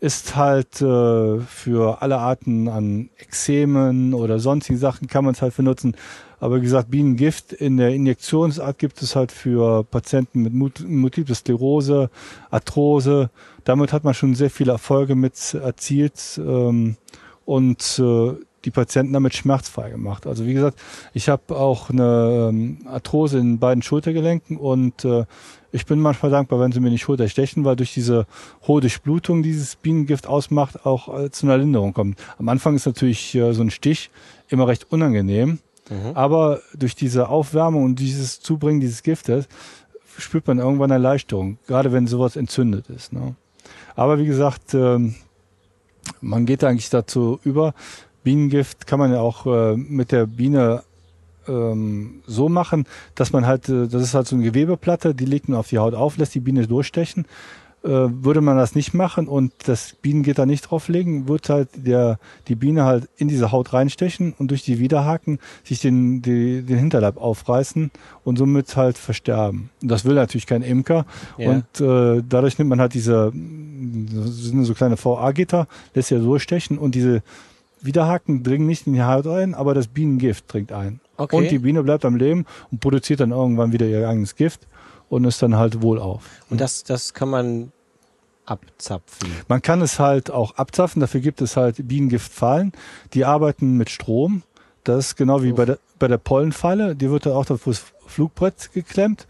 ist halt für alle Arten an Ekzemen oder sonstigen Sachen kann man es halt benutzen. Aber wie gesagt, Bienengift in der Injektionsart gibt es halt für Patienten mit Multiple Sklerose, Arthrose. Damit hat man schon sehr viele Erfolge mit erzielt ähm, und äh, die Patienten damit schmerzfrei gemacht. Also wie gesagt, ich habe auch eine ähm, Arthrose in beiden Schultergelenken und äh, ich bin manchmal dankbar, wenn sie mir nicht Schulter stechen, weil durch diese hohe Durchblutung dieses Bienengift ausmacht, auch äh, zu einer Linderung kommt. Am Anfang ist natürlich äh, so ein Stich immer recht unangenehm, mhm. aber durch diese Aufwärmung und dieses Zubringen dieses Giftes spürt man irgendwann eine Erleichterung, gerade wenn sowas entzündet ist. Ne? Aber wie gesagt, ähm, man geht eigentlich dazu über. Bienengift kann man ja auch äh, mit der Biene ähm, so machen, dass man halt, äh, das ist halt so eine Gewebeplatte, die legt man auf die Haut auf, lässt die Biene durchstechen. Äh, würde man das nicht machen und das Bienengitter nicht drauflegen, wird halt der, die Biene halt in diese Haut reinstechen und durch die Widerhaken sich den, die, den Hinterleib aufreißen und somit halt versterben. Und das will natürlich kein Imker. Ja. Und äh, dadurch nimmt man halt diese, das sind so kleine VA-Gitter, lässt ja durchstechen und diese Widerhaken dringen nicht in die Haut ein, aber das Bienengift dringt ein. Okay. Und die Biene bleibt am Leben und produziert dann irgendwann wieder ihr eigenes Gift und ist dann halt wohlauf. Und das, das kann man abzapfen. Man kann es halt auch abzapfen, dafür gibt es halt Bienengiftfallen, die arbeiten mit Strom. Das ist genau wie bei der, bei der Pollenfalle, die wird dann auch auf das Flugbrett geklemmt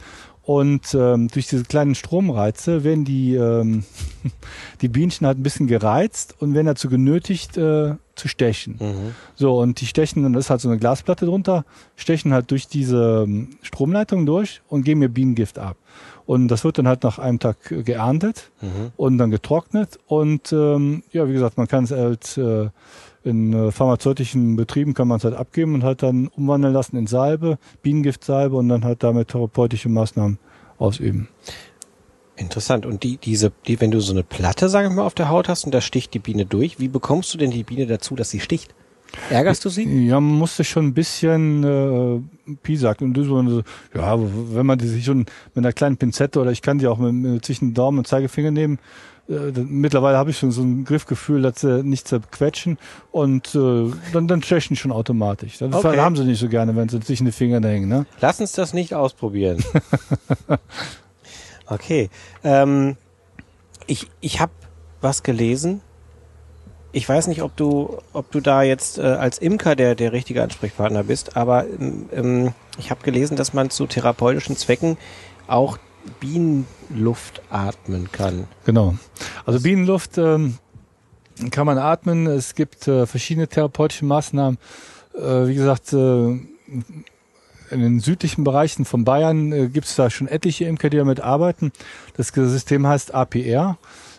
und ähm, durch diese kleinen Stromreize werden die, ähm, die Bienchen halt ein bisschen gereizt und werden dazu genötigt äh, zu stechen. Mhm. So, und die stechen, dann ist halt so eine Glasplatte drunter, stechen halt durch diese ähm, Stromleitung durch und geben mir Bienengift ab. Und das wird dann halt nach einem Tag geerntet mhm. und dann getrocknet. Und ähm, ja, wie gesagt, man kann es halt äh, in äh, pharmazeutischen Betrieben kann man es halt abgeben und halt dann umwandeln lassen in Salbe, Bienengiftsalbe und dann halt damit therapeutische Maßnahmen ausüben. Interessant. Und die, diese, die, wenn du so eine Platte, sagen wir mal, auf der Haut hast und da sticht die Biene durch, wie bekommst du denn die Biene dazu, dass sie sticht? Ärgerst du sie? Ja, man musste schon ein bisschen äh, piesackt. Und so, ja, wenn man die sich schon mit einer kleinen Pinzette oder ich kann die auch mit, mit zwischen Daumen und Zeigefinger nehmen, äh, mittlerweile habe ich schon so ein Griffgefühl, dass sie nicht zerquetschen und äh, dann, dann stechen schon automatisch. Das okay. haben sie nicht so gerne, wenn sie sich in die Finger hängen. Ne? Lass uns das nicht ausprobieren. okay. Ähm, ich ich habe was gelesen. Ich weiß nicht, ob du, ob du da jetzt äh, als Imker der, der richtige Ansprechpartner bist, aber ähm, ich habe gelesen, dass man zu therapeutischen Zwecken auch Bienenluft atmen kann. Genau. Also Bienenluft ähm, kann man atmen. Es gibt äh, verschiedene therapeutische Maßnahmen. Äh, wie gesagt, äh, in den südlichen Bereichen von Bayern äh, gibt es da schon etliche Imker, die damit arbeiten. Das System heißt APR.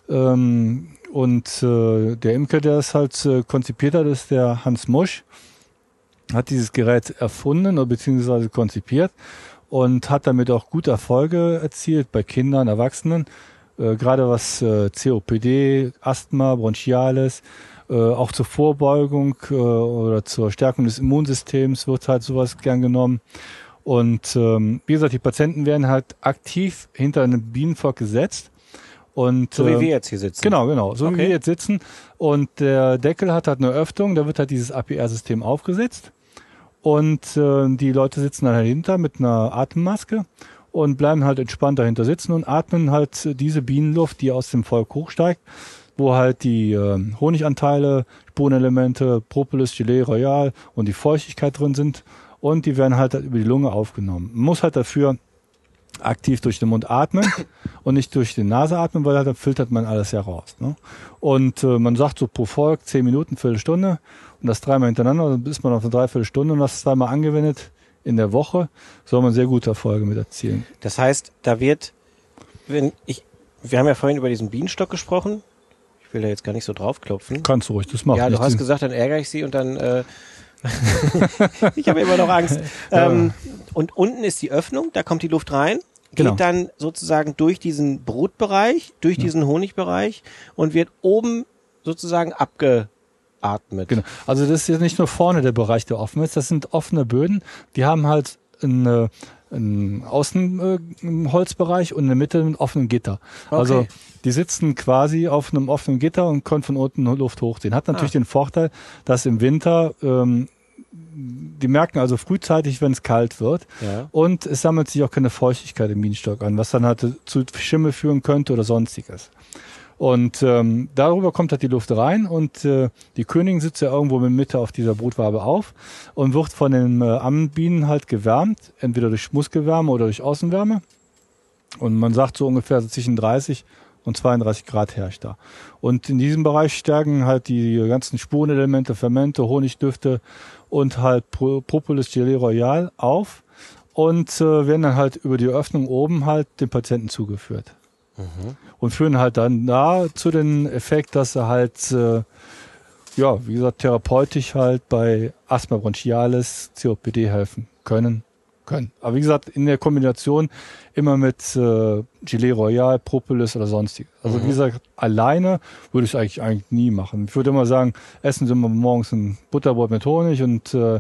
Ähm, und äh, der Imker, der es halt äh, konzipiert hat, ist der Hans Musch. Hat dieses Gerät erfunden oder beziehungsweise konzipiert und hat damit auch gute Erfolge erzielt bei Kindern, Erwachsenen, äh, gerade was äh, COPD, Asthma, Bronchiales, äh, auch zur Vorbeugung äh, oder zur Stärkung des Immunsystems wird halt sowas gern genommen. Und ähm, wie gesagt, die Patienten werden halt aktiv hinter einem Bienenvolk gesetzt. Und, so wie äh, wir jetzt hier sitzen. Genau, genau. So okay. wie wir jetzt sitzen. Und der Deckel hat halt eine Öffnung, da wird halt dieses APR-System aufgesetzt. Und äh, die Leute sitzen dann dahinter mit einer Atemmaske und bleiben halt entspannt dahinter sitzen und atmen halt diese Bienenluft, die aus dem Volk hochsteigt, wo halt die äh, Honiganteile, Spurenelemente, Propolis, Gelee, Royal und die Feuchtigkeit drin sind und die werden halt, halt über die Lunge aufgenommen. Man muss halt dafür aktiv durch den Mund atmen und nicht durch die Nase atmen, weil dann filtert man alles ja raus. Ne? Und äh, man sagt so pro Volk zehn Minuten, Viertelstunde und das dreimal hintereinander, dann ist man auf eine Dreiviertelstunde und das dreimal angewendet in der Woche, soll man sehr gute Erfolge mit erzielen. Das heißt, da wird, wenn ich, wir haben ja vorhin über diesen Bienenstock gesprochen. Ich will da jetzt gar nicht so draufklopfen. Kannst du ruhig, das macht Ja, du hast gesagt, dann ärgere ich sie und dann, äh, ich habe immer noch Angst. Ähm, und unten ist die Öffnung, da kommt die Luft rein, geht genau. dann sozusagen durch diesen Brutbereich, durch diesen Honigbereich und wird oben sozusagen abge atmet. Genau. Also das ist jetzt nicht nur vorne der Bereich, der offen ist, das sind offene Böden, die haben halt ein, äh, ein Außenholzbereich und in der Mitte ein offenen Gitter. Okay. Also die sitzen quasi auf einem offenen Gitter und können von unten Luft hochziehen. Hat natürlich Ah. den Vorteil, dass im Winter ähm, die merken also frühzeitig, wenn es kalt wird. Ja. Und es sammelt sich auch keine Feuchtigkeit im Bienenstock an, was dann halt zu Schimmel führen könnte oder sonstiges. Und ähm, darüber kommt halt die Luft rein und äh, die Königin sitzt ja irgendwo in der Mitte auf dieser Brutwabe auf und wird von den äh, Ammenbienen halt gewärmt, entweder durch Muskelwärme oder durch Außenwärme. Und man sagt so ungefähr zwischen 30 und 32 Grad herrscht da. Und in diesem Bereich stärken halt die ganzen Spurenelemente, Fermente, Honigdüfte und halt Pro- Propolis Gelée Royal auf und äh, werden dann halt über die Öffnung oben halt dem Patienten zugeführt. Und führen halt dann da zu den Effekt, dass sie halt, äh, ja, wie gesagt, therapeutisch halt bei Asthma bronchialis, COPD helfen können. Können. Aber wie gesagt, in der Kombination immer mit äh, Gilet Royal, Propolis oder sonstiges. Also wie gesagt, alleine würde ich es eigentlich, eigentlich nie machen. Ich würde immer sagen, essen Sie mal morgens ein Butterbrot mit Honig und äh,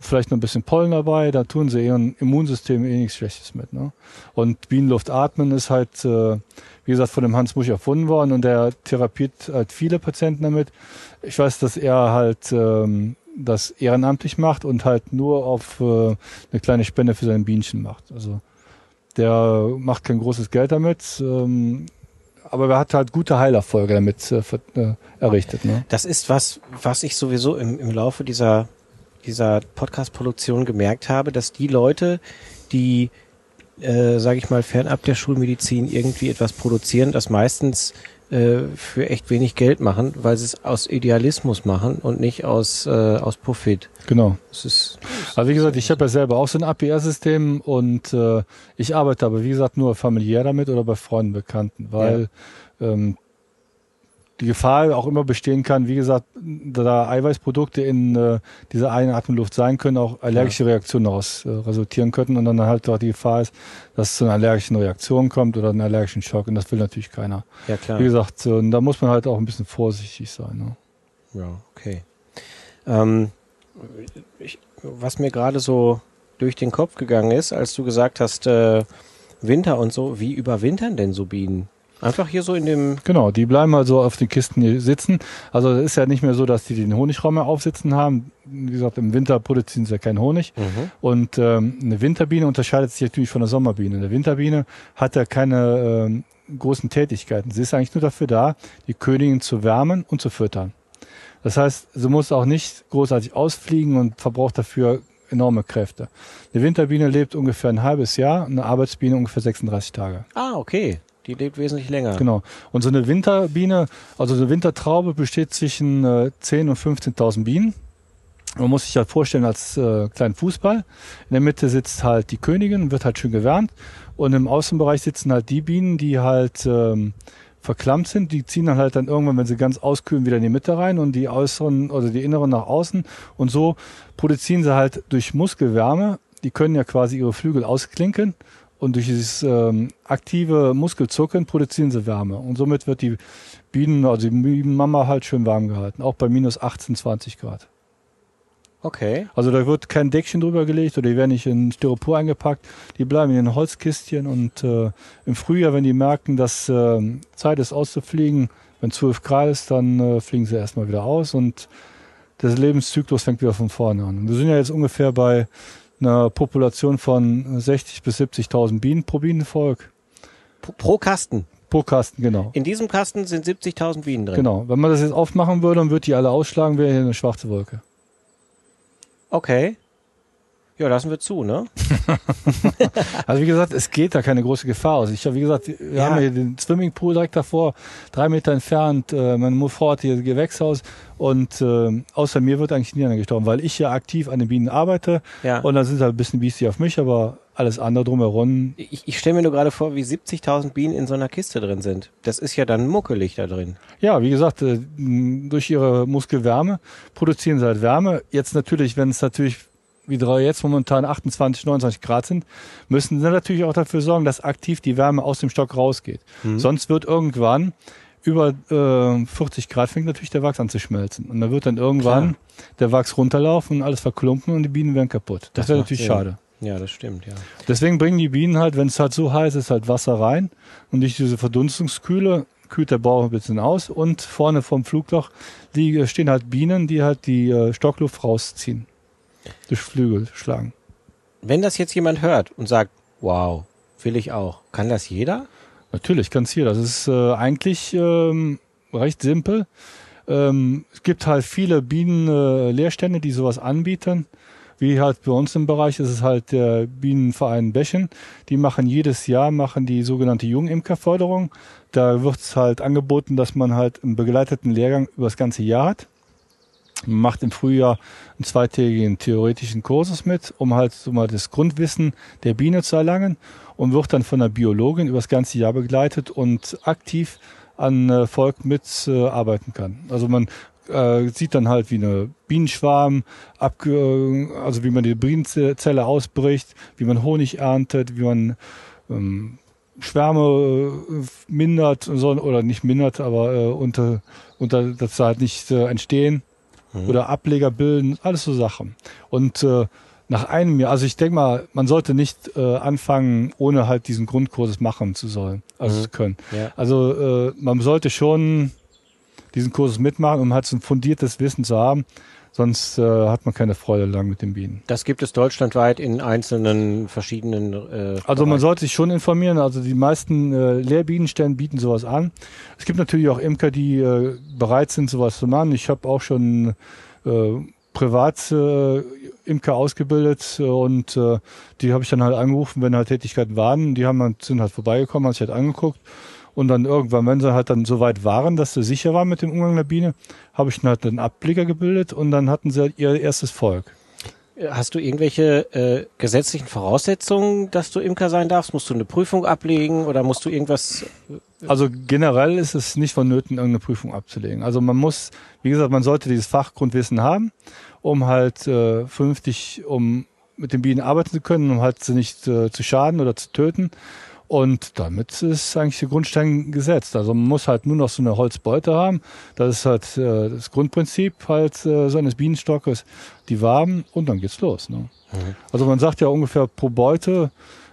vielleicht noch ein bisschen Pollen dabei, da tun sie ihrem Immunsystem eh nichts Schlechtes mit. Ne? Und Bienenluft atmen ist halt, äh, wie gesagt, von dem Hans Musch erfunden worden und der therapiert halt viele Patienten damit. Ich weiß, dass er halt ähm, das ehrenamtlich macht und halt nur auf äh, eine kleine Spende für seine Bienchen macht. Also der macht kein großes Geld damit, ähm, aber er hat halt gute Heilerfolge damit äh, äh, errichtet. Ne? Das ist was, was ich sowieso im, im Laufe dieser, dieser Podcast-Produktion gemerkt habe, dass die Leute, die, äh, sage ich mal, fernab der Schulmedizin irgendwie etwas produzieren, das meistens äh, für echt wenig Geld machen, weil sie es aus Idealismus machen und nicht aus, äh, aus Profit. Genau. Das ist, Also wie gesagt, ich habe ja selber auch so ein APR-System und äh, ich arbeite aber wie gesagt nur familiär damit oder bei Freunden, Bekannten, weil ähm, die Gefahr auch immer bestehen kann, wie gesagt, da Eiweißprodukte in äh, dieser Einatmenluft sein können, auch allergische Reaktionen daraus äh, resultieren könnten und dann halt auch die Gefahr ist, dass es zu einer allergischen Reaktion kommt oder einen allergischen Schock und das will natürlich keiner. ja klar. Wie gesagt, äh, da muss man halt auch ein bisschen vorsichtig sein. Ne? Ja, okay. Ähm, ich, was mir gerade so durch den Kopf gegangen ist, als du gesagt hast, äh, Winter und so, wie überwintern denn so Bienen? Einfach hier so in dem. Genau, die bleiben also auf den Kisten hier sitzen. Also es ist ja nicht mehr so, dass die den Honigraum mehr aufsitzen haben. Wie gesagt, im Winter produzieren sie ja keinen Honig. Und ähm, eine Winterbiene unterscheidet sich natürlich von einer Sommerbiene. Eine Winterbiene hat ja keine ähm, großen Tätigkeiten. Sie ist eigentlich nur dafür da, die Königin zu wärmen und zu füttern. Das heißt, sie muss auch nicht großartig ausfliegen und verbraucht dafür enorme Kräfte. Eine Winterbiene lebt ungefähr ein halbes Jahr, eine Arbeitsbiene ungefähr 36 Tage. Ah, okay. Die lebt wesentlich länger. Genau. Und so eine Winterbiene, also eine Wintertraube besteht zwischen äh, 10.000 und 15.000 Bienen. Man muss sich halt vorstellen als äh, kleinen Fußball. In der Mitte sitzt halt die Königin, wird halt schön gewärmt. Und im Außenbereich sitzen halt die Bienen, die halt ähm, verklammt sind. Die ziehen dann halt dann irgendwann, wenn sie ganz auskühlen, wieder in die Mitte rein und die äußeren oder die inneren nach außen. Und so produzieren sie halt durch Muskelwärme. Die können ja quasi ihre Flügel ausklinken und durch dieses ähm, aktive Muskelzucken produzieren sie Wärme. Und somit wird die Bienen, also die Bienenmama halt schön warm gehalten, auch bei minus 18, 20 Grad. Okay. Also da wird kein Deckchen drüber gelegt oder die werden nicht in Styropor eingepackt. Die bleiben in den Holzkistchen und äh, im Frühjahr, wenn die merken, dass äh, Zeit ist auszufliegen, wenn 12 Grad ist, dann äh, fliegen sie erstmal wieder aus und der Lebenszyklus fängt wieder von vorne an. Wir sind ja jetzt ungefähr bei einer Population von 60 bis 70.000 Bienen pro Bienenvolk. Pro, pro Kasten. Pro Kasten, genau. In diesem Kasten sind 70.000 Bienen drin. Genau. Wenn man das jetzt aufmachen würde und würde die alle ausschlagen, wäre hier eine schwarze Wolke. Okay. Ja, lassen wir zu, ne? Also wie gesagt, es geht da keine große Gefahr aus. Ich habe, wie gesagt, wir Ja. haben hier den Swimmingpool direkt davor, drei Meter entfernt. Äh, meine Frau hat hier das Gewächshaus und äh, außer mir wird eigentlich niemand gestorben, weil ich ja aktiv an den Bienen arbeite Ja. und dann sind halt ein bisschen Biestig auf mich, aber alles andere drumherum. Ich, ich stelle mir nur gerade vor, wie 70.000 Bienen in so einer Kiste drin sind. Das ist ja dann muckelig da drin. Ja, wie gesagt, äh, durch ihre Muskelwärme produzieren sie halt Wärme. Jetzt natürlich, wenn es natürlich wie drei jetzt momentan 28, 29 Grad sind, müssen sie natürlich auch dafür sorgen, dass aktiv die Wärme aus dem Stock rausgeht. Sonst wird irgendwann über äh, 40 Grad fängt natürlich der Wachs an zu schmelzen. Und dann wird dann irgendwann der Wachs runterlaufen und alles verklumpen und die Bienen werden kaputt. Das, Das wäre natürlich Sinn. schade. Ja, das stimmt, ja. Deswegen bringen die Bienen halt, wenn es halt so heiß ist, halt Wasser rein und durch diese Verdunstungskühle kühlt der Bauch ein bisschen aus und vorne vom Flugloch die, stehen halt Bienen, die halt die äh, Stockluft rausziehen. Durch Flügel schlagen. Wenn das jetzt jemand hört und sagt, wow, will ich auch, kann das jeder? Natürlich kann es jeder. Das ist äh, eigentlich ähm, recht simpel. Ähm, es gibt halt viele Bienenlehrstände, äh, die sowas anbieten. Wie halt bei uns im Bereich ist es halt der Bienenverein Bächen. Die machen jedes Jahr machen die sogenannte Jungimkerförderung. Da wird es halt angeboten, dass man halt einen begleiteten Lehrgang über das ganze Jahr hat. Man macht im Frühjahr einen zweitägigen theoretischen Kursus mit, um halt so mal das Grundwissen der Biene zu erlangen und wird dann von einer Biologin über das ganze Jahr begleitet und aktiv an äh, Volk mitarbeiten äh, kann. Also man äh, sieht dann halt, wie eine Bienenschwarm, abge also wie man die Bienenzelle ausbricht, wie man Honig erntet, wie man ähm, Schwärme äh, mindert oder nicht mindert, aber äh, unter, unter dass sie halt nicht äh, entstehen mhm. oder Ableger bilden, alles so Sachen. Und äh, nach einem Jahr, also ich denke mal, man sollte nicht äh, anfangen, ohne halt diesen Grundkurs machen zu sollen, also mhm. zu können. Ja. Also äh, man sollte schon diesen Kurs mitmachen, um halt so ein fundiertes Wissen zu haben. Sonst äh, hat man keine Freude lang mit den Bienen. Das gibt es deutschlandweit in einzelnen verschiedenen. Äh, also man sollte sich schon informieren. Also die meisten äh, Lehrbienenstellen bieten sowas an. Es gibt natürlich auch Imker, die äh, bereit sind, sowas zu machen. Ich habe auch schon äh, privat äh, Imker ausgebildet und äh, die habe ich dann halt angerufen, wenn halt Tätigkeiten waren. Die haben sind halt vorbeigekommen, haben sich halt angeguckt und dann irgendwann, wenn sie halt dann so weit waren, dass sie sicher waren mit dem Umgang der Biene, habe ich dann halt einen Abblicker gebildet und dann hatten sie halt ihr erstes Volk. Hast du irgendwelche äh, gesetzlichen Voraussetzungen, dass du Imker sein darfst? Musst du eine Prüfung ablegen oder musst du irgendwas? Äh, also generell ist es nicht vonnöten, irgendeine Prüfung abzulegen. Also man muss, wie gesagt, man sollte dieses Fachgrundwissen haben, um halt äh, vernünftig, um mit den Bienen arbeiten zu können, um halt sie nicht äh, zu schaden oder zu töten. Und damit ist eigentlich der Grundstein gesetzt. Also man muss halt nur noch so eine Holzbeute haben. Das ist halt äh, das Grundprinzip halt äh, so eines Bienenstockes, die Waben und dann geht's los. Ne? Mhm. Also man sagt ja ungefähr pro Beute,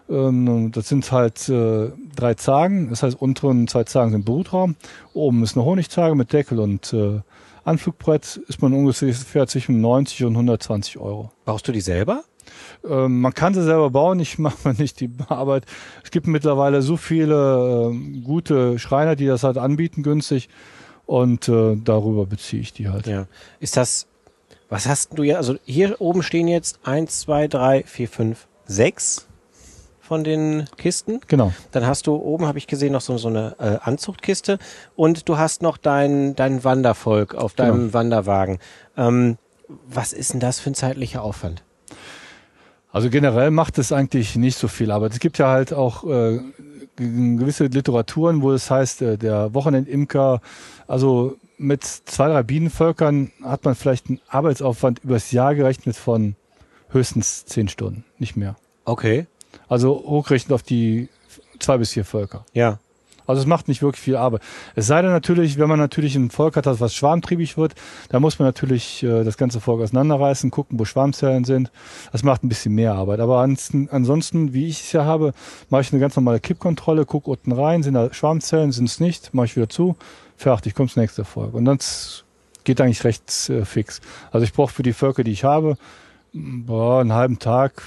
ähm, das sind halt äh, drei Zagen. Das heißt, unteren zwei Zagen sind Brutraum, oben ist eine Honigzage mit Deckel und äh, Anflugbrett ist man ungefähr zwischen 90 und 120 Euro. Baust du die selber? Ähm, man kann sie selber bauen, ich mache mal nicht die Arbeit. Es gibt mittlerweile so viele äh, gute Schreiner, die das halt anbieten günstig und äh, darüber beziehe ich die halt. Ja. Ist das, was hast du ja, also hier oben stehen jetzt eins, zwei, drei, vier, fünf, sechs von den Kisten. Genau. Dann hast du oben, habe ich gesehen, noch so, so eine äh, Anzuchtkiste und du hast noch dein, dein Wandervolk auf deinem genau. Wanderwagen. Ähm, was ist denn das für ein zeitlicher Aufwand? Also generell macht es eigentlich nicht so viel Arbeit. Es gibt ja halt auch äh, gewisse Literaturen, wo es heißt, äh, der Wochenendimker, also mit zwei, drei Bienenvölkern hat man vielleicht einen Arbeitsaufwand übers Jahr gerechnet von höchstens zehn Stunden, nicht mehr. Okay. Also hochrechnet auf die zwei bis vier Völker. Ja. Also es macht nicht wirklich viel Arbeit. Es sei denn natürlich, wenn man natürlich ein Volk hat, was schwarmtriebig wird, da muss man natürlich äh, das ganze Volk auseinanderreißen, gucken, wo Schwarmzellen sind. Das macht ein bisschen mehr Arbeit. Aber ansonsten, ansonsten wie ich es ja habe, mache ich eine ganz normale Kippkontrolle, gucke unten rein, sind da Schwarmzellen, sind es nicht, mache ich wieder zu, fertig, kommt das nächste Volk. Und das geht eigentlich recht äh, fix. Also ich brauche für die Völker, die ich habe, boah, einen halben Tag,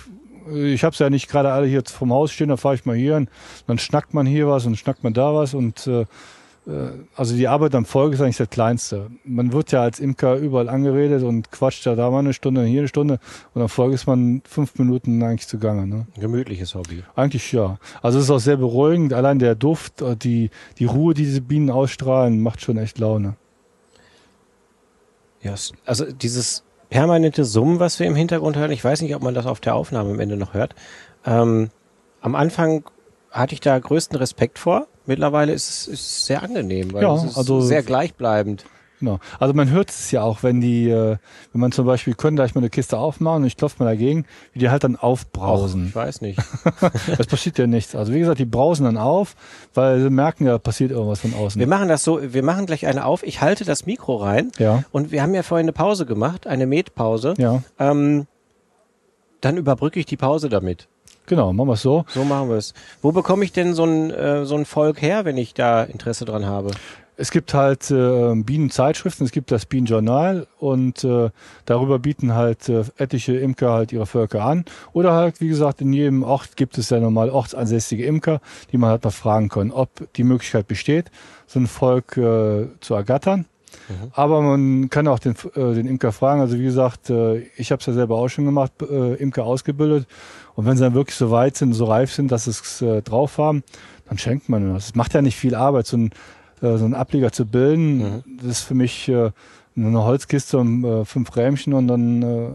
ich habe es ja nicht gerade alle hier vom Haus stehen, dann fahre ich mal hier hin, dann schnackt man hier was und schnackt man da was und äh, äh, also die Arbeit am Volk ist eigentlich das Kleinste. Man wird ja als Imker überall angeredet und quatscht ja da mal eine Stunde, hier eine Stunde und am Volk ist man fünf Minuten eigentlich zugange. Ne? Gemütliches Hobby. Eigentlich ja. Also es ist auch sehr beruhigend. Allein der Duft, äh, die, die Ruhe, die diese Bienen ausstrahlen, macht schon echt Laune. Ja, also dieses permanente Summen, was wir im Hintergrund hören. Ich weiß nicht, ob man das auf der Aufnahme am Ende noch hört. Ähm, am Anfang hatte ich da größten Respekt vor. Mittlerweile ist es, ist sehr angenehm, weil ja, es ist also sehr gleichbleibend. Genau. Also man hört es ja auch, wenn die, äh, wenn man zum Beispiel können gleich mal eine Kiste aufmachen und ich klopfe mal dagegen, wie die halt dann aufbrausen. Och, ich weiß nicht. das passiert ja nichts. Also wie gesagt, die brausen dann auf, weil sie merken ja, passiert irgendwas von außen. Wir machen das so, wir machen gleich eine auf. Ich halte das Mikro rein. Ja. Und wir haben ja vorhin eine Pause gemacht, eine Metpause. Ja. Ähm, dann überbrücke ich die Pause damit. Genau, machen wir es so. So machen wir es. Wo bekomme ich denn so ein, äh, so ein Volk her, wenn ich da Interesse dran habe? Es gibt halt äh, Bienenzeitschriften, es gibt das Bienenjournal und äh, darüber bieten halt äh, etliche Imker halt ihre Völker an. Oder halt, wie gesagt, in jedem Ort gibt es ja normal ortsansässige Imker, die man halt mal fragen kann, ob die Möglichkeit besteht, so ein Volk äh, zu ergattern. Mhm. Aber man kann auch den, äh, den Imker fragen. Also wie gesagt, äh, ich habe es ja selber auch schon gemacht, äh, Imker ausgebildet. Und wenn sie dann wirklich so weit sind, so reif sind, dass sie es äh, drauf haben, dann schenkt man das. Es macht ja nicht viel Arbeit, so ein, äh, so einen Ableger zu bilden. Mhm. Das ist für mich äh, eine Holzkiste und äh, fünf Rähmchen und dann äh,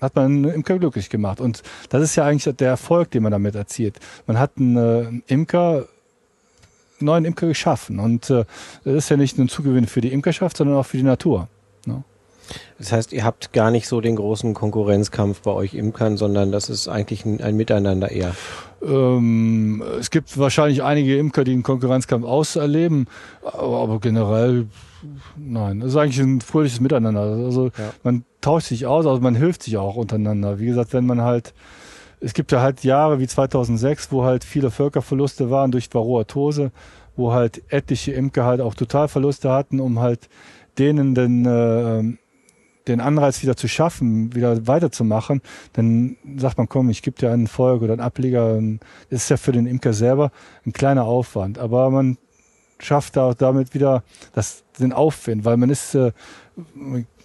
hat man einen Imker glücklich gemacht. Und das ist ja eigentlich der Erfolg, den man damit erzielt. Man hat einen äh, Imker neuen Imker geschaffen. Und äh, das ist ja nicht nur ein Zugewinn für die Imkerschaft, sondern auch für die Natur. Das heißt, ihr habt gar nicht so den großen Konkurrenzkampf bei euch Imkern, sondern das ist eigentlich ein, ein Miteinander eher. Ähm, es gibt wahrscheinlich einige Imker, die einen Konkurrenzkampf auserleben, aber, aber generell nein. Das ist eigentlich ein fröhliches Miteinander. Also ja. man tauscht sich aus, also man hilft sich auch untereinander. Wie gesagt, wenn man halt es gibt ja halt Jahre wie 2006, wo halt viele Völkerverluste waren durch Varroatose, wo halt etliche Imker halt auch Totalverluste hatten, um halt denen den, äh, den Anreiz wieder zu schaffen, wieder weiterzumachen. Dann sagt man, komm, ich gebe dir einen Volk oder einen Ableger. Das ist ja für den Imker selber ein kleiner Aufwand. Aber man schafft da damit wieder das, den Aufwind, weil man ist, äh,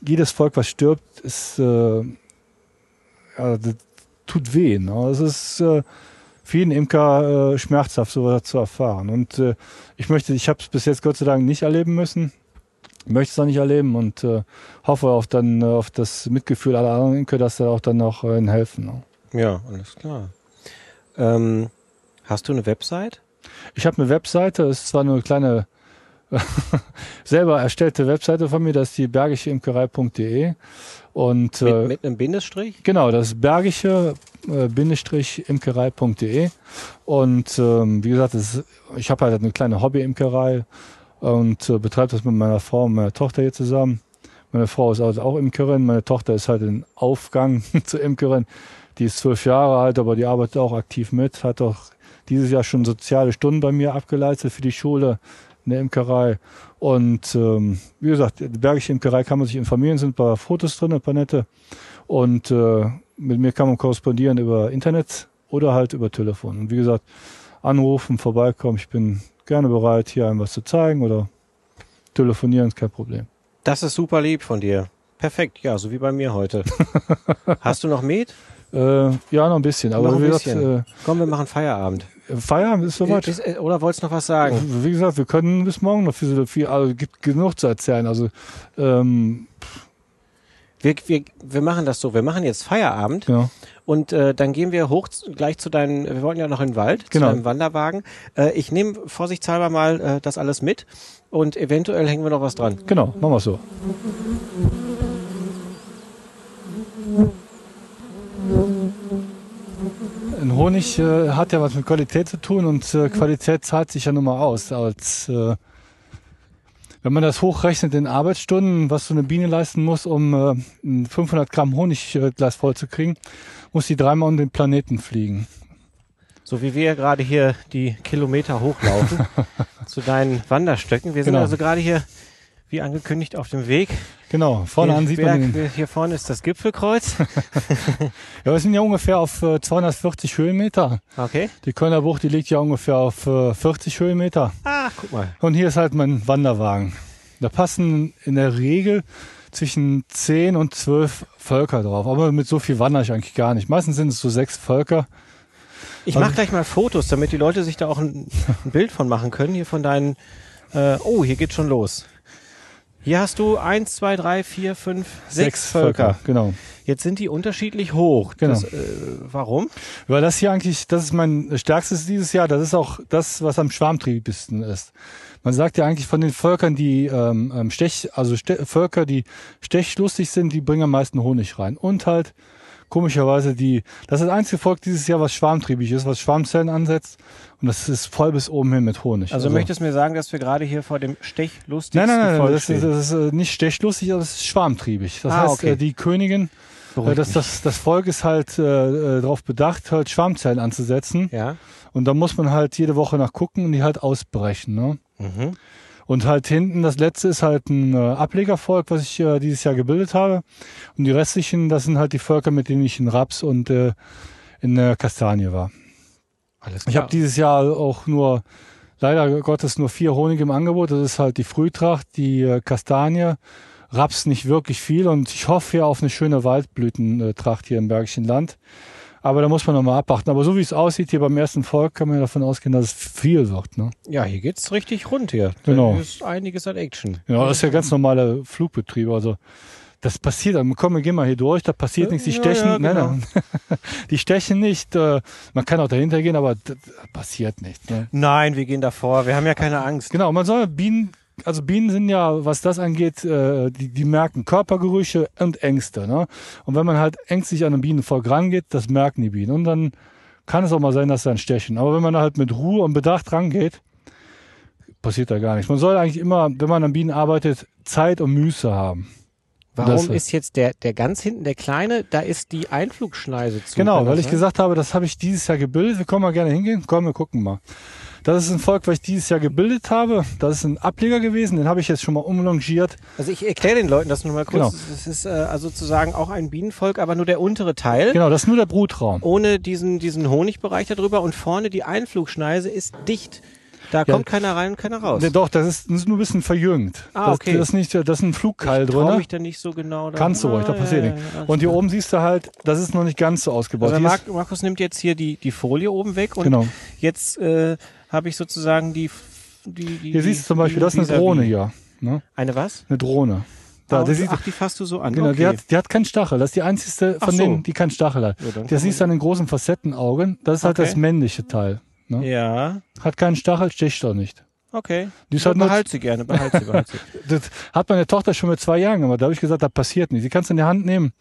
jedes Volk, was stirbt, ist, äh, ja, tut weh. Ne? Es ist äh, für jeden Imker äh, schmerzhaft, sowas zu erfahren. Und äh, ich möchte, ich habe es bis jetzt Gott sei Dank nicht erleben müssen, möchte es auch nicht erleben und äh, hoffe auf dann äh, auf das Mitgefühl aller anderen Imker, dass da auch dann noch äh, helfen. Ne? Ja, alles klar. Ähm, hast du eine Website? Ich habe eine Webseite, es ist zwar nur eine kleine selber erstellte Webseite von mir, das ist die bergischeimkerei.de. Und, mit, äh, mit einem Bindestrich? Genau, das ist bergische äh, imkerei.de. Und ähm, wie gesagt, ist, ich habe halt eine kleine Hobby-Imkerei und äh, betreibe das mit meiner Frau und meiner Tochter hier zusammen. Meine Frau ist also auch Imkerin, meine Tochter ist halt in Aufgang zur Imkerin. Die ist zwölf Jahre alt, aber die arbeitet auch aktiv mit, hat auch dieses Jahr schon soziale Stunden bei mir abgeleitet für die Schule in der Imkerei. Und ähm, wie gesagt, die Bergische Imkerei kann man sich informieren, sind ein paar Fotos drin, ein paar nette. Und äh, mit mir kann man korrespondieren über Internet oder halt über Telefon. Und wie gesagt, anrufen, vorbeikommen. Ich bin gerne bereit, hier einem was zu zeigen oder telefonieren, ist kein Problem. Das ist super lieb von dir. Perfekt, ja, so wie bei mir heute. Hast du noch Met? Äh, ja, noch ein bisschen. Aber noch ein bisschen. Gesagt, äh, Komm, wir machen Feierabend. Feierabend ist soweit. Oder wolltest du noch was sagen? Wie gesagt, wir können bis morgen noch viel, viel also gibt genug zu erzählen. Also ähm, wir, wir, wir machen das so, wir machen jetzt Feierabend ja. und äh, dann gehen wir hoch gleich zu deinen, wir wollten ja noch in den Wald, genau. zu deinem Wanderwagen. Äh, ich nehme vorsichtshalber mal äh, das alles mit und eventuell hängen wir noch was dran. Genau, machen wir so. Ein Honig äh, hat ja was mit Qualität zu tun und äh, Qualität zahlt sich ja nun mal aus. Als, äh, wenn man das hochrechnet in Arbeitsstunden, was so eine Biene leisten muss, um äh, ein 500 Gramm Honigglas voll zu kriegen, muss die dreimal um den Planeten fliegen. So wie wir gerade hier die Kilometer hochlaufen zu deinen Wanderstöcken. Wir sind genau. also gerade hier wie angekündigt auf dem Weg. Genau, vorne an sieht Berg, man den. Hier vorne ist das Gipfelkreuz. ja, wir sind ja ungefähr auf äh, 240 Höhenmeter. Okay. Die Kölner Bucht, die liegt ja ungefähr auf äh, 40 Höhenmeter. Ah, guck mal. Und hier ist halt mein Wanderwagen. Da passen in der Regel zwischen 10 und 12 Völker drauf. Aber mit so viel wandere ich eigentlich gar nicht. Meistens sind es so sechs Völker. Ich mache gleich mal Fotos, damit die Leute sich da auch ein, ein Bild von machen können. Hier von deinen. Äh, oh, hier geht schon los. Hier hast du eins, zwei, drei, vier, fünf, sechs, sechs Völker. Völker. Genau. Jetzt sind die unterschiedlich hoch. Genau. Das, äh, warum? Weil das hier eigentlich, das ist mein stärkstes dieses Jahr. Das ist auch das, was am schwarmtriebigsten ist. Man sagt ja eigentlich von den Völkern, die ähm, ähm Stech, also Ste Völker, die stechlustig sind, die bringen am meisten Honig rein. Und halt komischerweise die, das ist das einzige Volk dieses Jahr, was schwarmtriebig ist, was Schwarmzellen ansetzt. Und das ist voll bis oben hin mit Honig. Also, also möchtest du mir sagen, dass wir gerade hier vor dem stechlustigsten Nein, nein, nein, Volk das, ist, das ist äh, nicht stechlustig, aber das ist schwarmtriebig. Das ah, heißt, okay. Äh, die Königin Äh, das, das, das Volk ist halt äh, äh, darauf bedacht, halt Schwarmzellen anzusetzen. Ja. Und da muss man halt jede Woche nachgucken und die halt ausbrechen. Ne? Mhm. Und halt hinten, das letzte ist halt ein äh, Ablegervolk, was ich äh, dieses Jahr gebildet habe. Und die restlichen, das sind halt die Völker, mit denen ich in Raps und äh, in der Kastanie war. Alles Ich habe dieses Jahr auch nur, leider Gottes, nur vier Honig im Angebot. Das ist halt die Frühtracht, die äh, Kastanie, Raps nicht wirklich viel und ich hoffe ja auf eine schöne Waldblütentracht hier im Bergischen Land. Aber da muss man nochmal abwarten. Aber so wie es aussieht hier beim ersten Volk, kann man ja davon ausgehen, dass es viel wird. Ne? Ja, hier geht's richtig rund hier. Genau. Da ist einiges an Action. Ja, das ist ja ganz normale Flugbetrieb. Also das passiert, komm, wir gehen mal hier durch, da passiert nichts, die Ja, stechen, ja, genau. nein, nein. die stechen nicht, äh, man kann auch dahinter gehen, aber das passiert nicht. Ne? Nein, wir gehen davor. Wir haben ja keine Angst. Genau, man soll Bienen, also Bienen sind ja, was das angeht, äh, die, die merken Körpergerüche und Ängste. Ne? Und wenn man halt ängstlich an ein Bienenvolk rangeht, das merken die Bienen. Und dann kann es auch mal sein, dass sie dann stechen. Aber wenn man halt mit Ruhe und Bedacht rangeht, passiert da gar nichts. Man soll eigentlich immer, wenn man an Bienen arbeitet, Zeit und Muße haben. Warum ist jetzt der, der ganz hinten, der kleine, da ist die Einflugschneise zu. Genau, weil ich gesagt habe, das habe ich dieses Jahr gebildet. Wir können mal gerne hingehen. Komm, wir gucken mal. Das ist ein Volk, was ich dieses Jahr gebildet habe. Das ist ein Ableger gewesen. Den habe ich jetzt schon mal umlongiert. Also ich erkläre den Leuten das nur mal kurz. Genau. Das ist äh, also sozusagen auch ein Bienenvolk, aber nur der untere Teil. Genau, das ist nur der Brutraum. Ohne diesen, diesen Honigbereich darüber und vorne die Einflugschneise ist dicht. Da kommt keiner rein und keiner raus. Nee, doch, das ist, das ist nur ein bisschen verjüngt. Ah, das, okay. Das ist, nicht, das ist ein Flugkeil ich drin. mich da nicht so genau. Da. Kannst du ruhig, da Ah, passiert ja, nichts. ja, ja, Und hier alles oben siehst du halt, das ist noch nicht ganz so ausgebaut. Also ist, Markus nimmt jetzt hier die, die Folie oben weg und Genau. jetzt äh, habe ich sozusagen die, die, die hier siehst du zum Beispiel, das ist eine. Drohne hier. Ne? Eine was? Eine Drohne. Da, ah, sieht, ach, die fasst du so an. genau, okay. die, hat, die hat keinen Stachel. Das ist die einzigste von so. denen, die keinen Stachel hat. Ja, Das siehst du an den großen Facettenaugen. Das ist halt Okay. das männliche Teil. Ne? ja, Hat keinen Stachel, sticht auch nicht. okay. Die ist halt behalt sie gerne, behalt sie, behalt sie. das hat meine Tochter schon mit zwei Jahren gemacht. Da habe ich gesagt, da passiert nichts. Die kannst du in die Hand nehmen.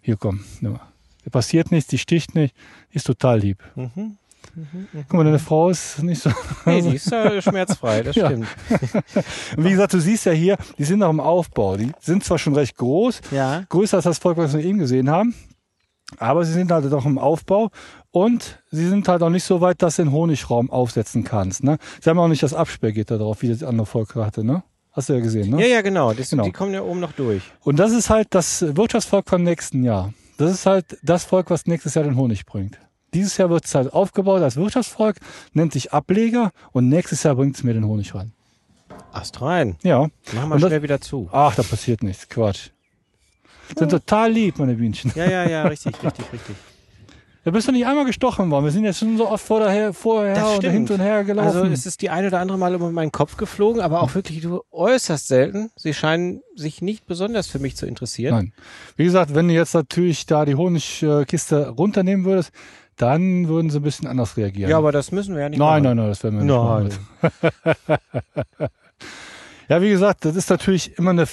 Hier, komm, nimm mal. Da passiert nichts, die sticht nicht. Ist total lieb. Mhm. Guck mal, deine Frau ist nicht so. Nee, die ist ja schmerzfrei, das Ja. stimmt. Und wie gesagt, du siehst ja hier, die sind noch im Aufbau. Die sind zwar schon recht groß, Ja. größer als das Volk, was wir eben gesehen haben, aber sie sind halt noch im Aufbau und sie sind halt auch nicht so weit, dass du den Honigraum aufsetzen kannst. Ne? Sie haben auch nicht das Absperrgitter drauf, wie das andere Volk hatte. Ne? Hast du ja gesehen, ne? Ja, ja, genau. Das, Genau. Die kommen ja oben noch durch. Und das ist halt das Wirtschaftsvolk vom nächsten Jahr. Das ist halt das Volk, was nächstes Jahr den Honig bringt. Dieses Jahr wird es halt aufgebaut als Wirtschaftsvolk, nennt sich Ableger und nächstes Jahr bringt es mir den Honig rein. Ast rein. Ja. Mach mal Und das- schnell wieder zu. Ach, da passiert nichts. Quatsch. Sind total lieb, meine Bienchen. Ja, ja, ja, richtig, richtig, richtig. Da bist du nicht einmal gestochen worden. Wir sind jetzt schon so oft vor daher, vorher und hin und her gelaufen. Also es ist die eine oder andere Mal über meinen Kopf geflogen, aber auch wirklich äußerst selten. Sie scheinen sich nicht besonders für mich zu interessieren. Nein. Wie gesagt, wenn du jetzt natürlich da die Honigkiste runternehmen würdest, dann würden sie ein bisschen anders reagieren. Ja, aber das müssen wir ja nicht nein, machen. nein, nein, das werden wir nicht Nein. machen. Ja, wie gesagt, das ist natürlich immer eine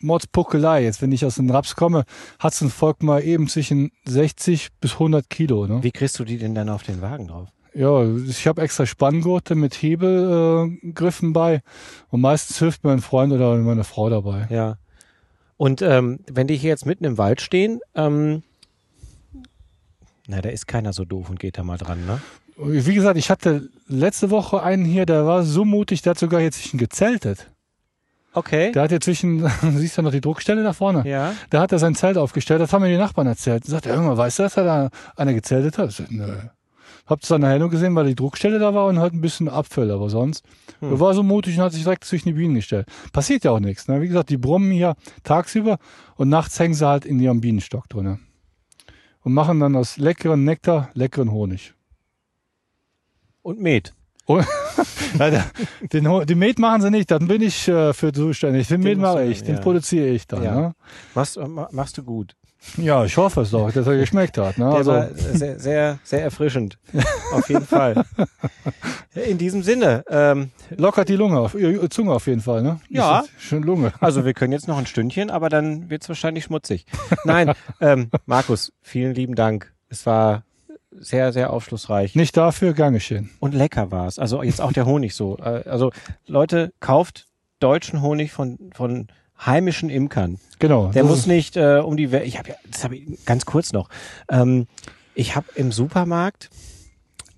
Mordspuckelei. Jetzt, wenn ich aus dem Raps komme, hat's ein Volk mal eben zwischen 60 bis 100 Kilo. Ne? Wie kriegst du die denn dann auf den Wagen drauf? Ja, ich habe extra Spanngurte mit Hebelgriffen äh, bei und meistens hilft mir ein Freund oder meine Frau dabei. Ja. Und ähm, wenn die hier jetzt mitten im Wald stehen, ähm, na, da ist keiner so doof und geht da mal dran, ne? Wie gesagt, ich hatte letzte Woche einen hier, der war so mutig, der hat sogar jetzt zwischen gezeltet. Okay. Der hat jetzt zwischen, du siehst ja noch die Druckstelle da vorne. ja. Da hat er sein Zelt aufgestellt, das haben mir die Nachbarn erzählt. Sagt er, irgendwann weißt du, dass er da einer gezeltet hat? Ich sag, nö. Hab es dann nachher nur gesehen, weil die Druckstelle da war und halt ein bisschen Abfälle, aber sonst. Hm. Er war so mutig und hat sich direkt zwischen die Bienen gestellt. Passiert ja auch nichts. Ne? Wie gesagt, die brummen hier tagsüber und nachts hängen sie halt in ihrem Bienenstock drinne Und machen dann aus leckeren Nektar leckeren Honig. Und Met. Der, den, den Met machen sie nicht, dann bin ich äh, für zuständig. Den, Met musst mache ich, den ja. produziere ich dann. Ja. Ne? Machst, ma- machst du gut. Ja, ich hoffe es doch, dass er geschmeckt hat. Ne? Der Also, war sehr, sehr, sehr erfrischend. Auf jeden Fall. In diesem Sinne, ähm, lockert die Lunge auf, äh, Zunge auf jeden Fall. Ne? Ja. Schön Lunge. also wir können jetzt noch ein Stündchen, aber dann wird's wahrscheinlich schmutzig. Nein, ähm, Markus, vielen lieben Dank. Es war sehr, sehr aufschlussreich. Nicht dafür, gern geschehen. Und lecker war's. Also jetzt auch der Honig so. Äh, Also Leute, kauft deutschen Honig von, von heimischen Imkern. Genau. Der muss nicht äh, um die Welt. Ich habe ja, das habe ich ganz kurz noch. Ähm, ich habe im Supermarkt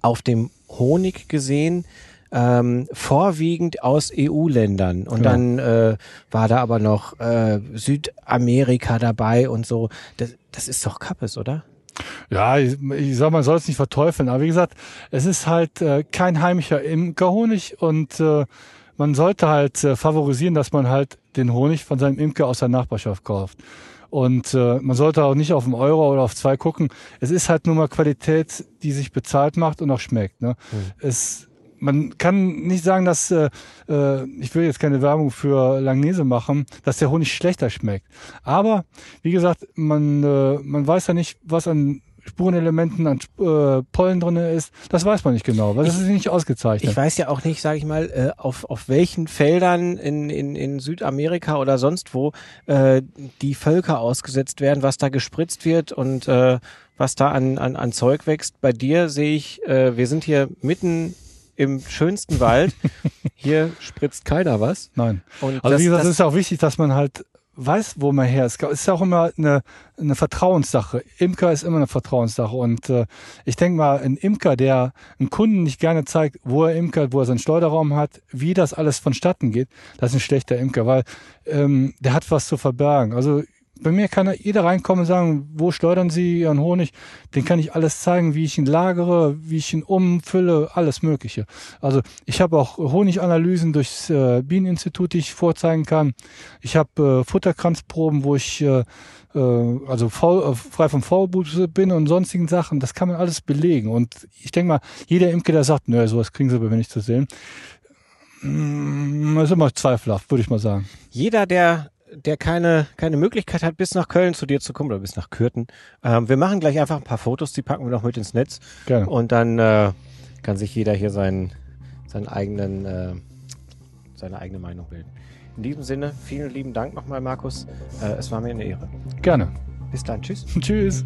auf dem Honig gesehen, ähm, vorwiegend aus EU-Ländern. Und Genau. dann äh, war da aber noch äh, Südamerika dabei und so. Das, das ist doch Kappes, oder? Ja, ich, ich sag mal, man soll es nicht verteufeln, aber wie gesagt, es ist halt äh, kein heimischer Imkerhonig und äh, man sollte halt äh, favorisieren, dass man halt den Honig von seinem Imker aus der Nachbarschaft kauft. Und äh, man sollte auch nicht auf einen Euro oder auf zwei gucken. Es ist halt nur mal Qualität, die sich bezahlt macht und auch schmeckt. Ne? Es, man kann nicht sagen, dass, äh, äh, ich will jetzt keine Werbung für Langnese machen, dass der Honig schlechter schmeckt. Aber, wie gesagt, man, äh, man weiß ja nicht, was an Spurenelementen, an äh, Pollen drinne ist. Das weiß man nicht genau, weil das ist nicht ausgezeichnet. Ich weiß ja auch nicht, sage ich mal, äh, auf, auf welchen Feldern in, in, in Südamerika oder sonst wo äh, die Völker ausgesetzt werden, was da gespritzt wird und äh, was da an, an, an Zeug wächst. Bei dir sehe ich, äh, wir sind hier mitten im schönsten Wald. Hier spritzt keiner was. Nein. Und Also das, wie gesagt, es ist auch wichtig, dass man halt weiß, wo man her ist. Es ist auch immer eine, eine Vertrauenssache. Imker ist immer eine Vertrauenssache. Und äh, ich denke mal, ein Imker, der einem Kunden nicht gerne zeigt, wo er imkert, wo er seinen Schleuderraum hat, wie das alles vonstatten geht, das ist ein schlechter Imker, weil ähm, der hat was zu verbergen. Also bei mir kann jeder reinkommen und sagen, wo schleudern Sie Ihren Honig? Den kann ich alles zeigen, wie ich ihn lagere, wie ich ihn umfülle, alles Mögliche. Also ich habe auch Honiganalysen durchs äh, Bieneninstitut, die ich vorzeigen kann. Ich habe äh, Futterkranzproben, wo ich äh, äh, also faul, äh, frei vom Faulbuße bin und sonstigen Sachen. Das kann man alles belegen. Und ich denke mal, jeder Imker, der sagt, nö, sowas kriegen Sie bei mir nicht zu sehen, mm, ist immer zweifelhaft, würde ich mal sagen. jeder, der der keine, keine Möglichkeit hat, bis nach Köln zu dir zu kommen oder bis nach Kürten. Ähm, wir machen gleich einfach ein paar Fotos, die packen wir noch mit ins Netz. Gerne. Und dann äh, kann sich jeder hier seinen, seinen eigenen, äh, seine eigene Meinung bilden. In diesem Sinne, vielen lieben Dank nochmal, Markus. Äh, es war mir eine Ehre. Gerne. Bis dann. Tschüss. Tschüss.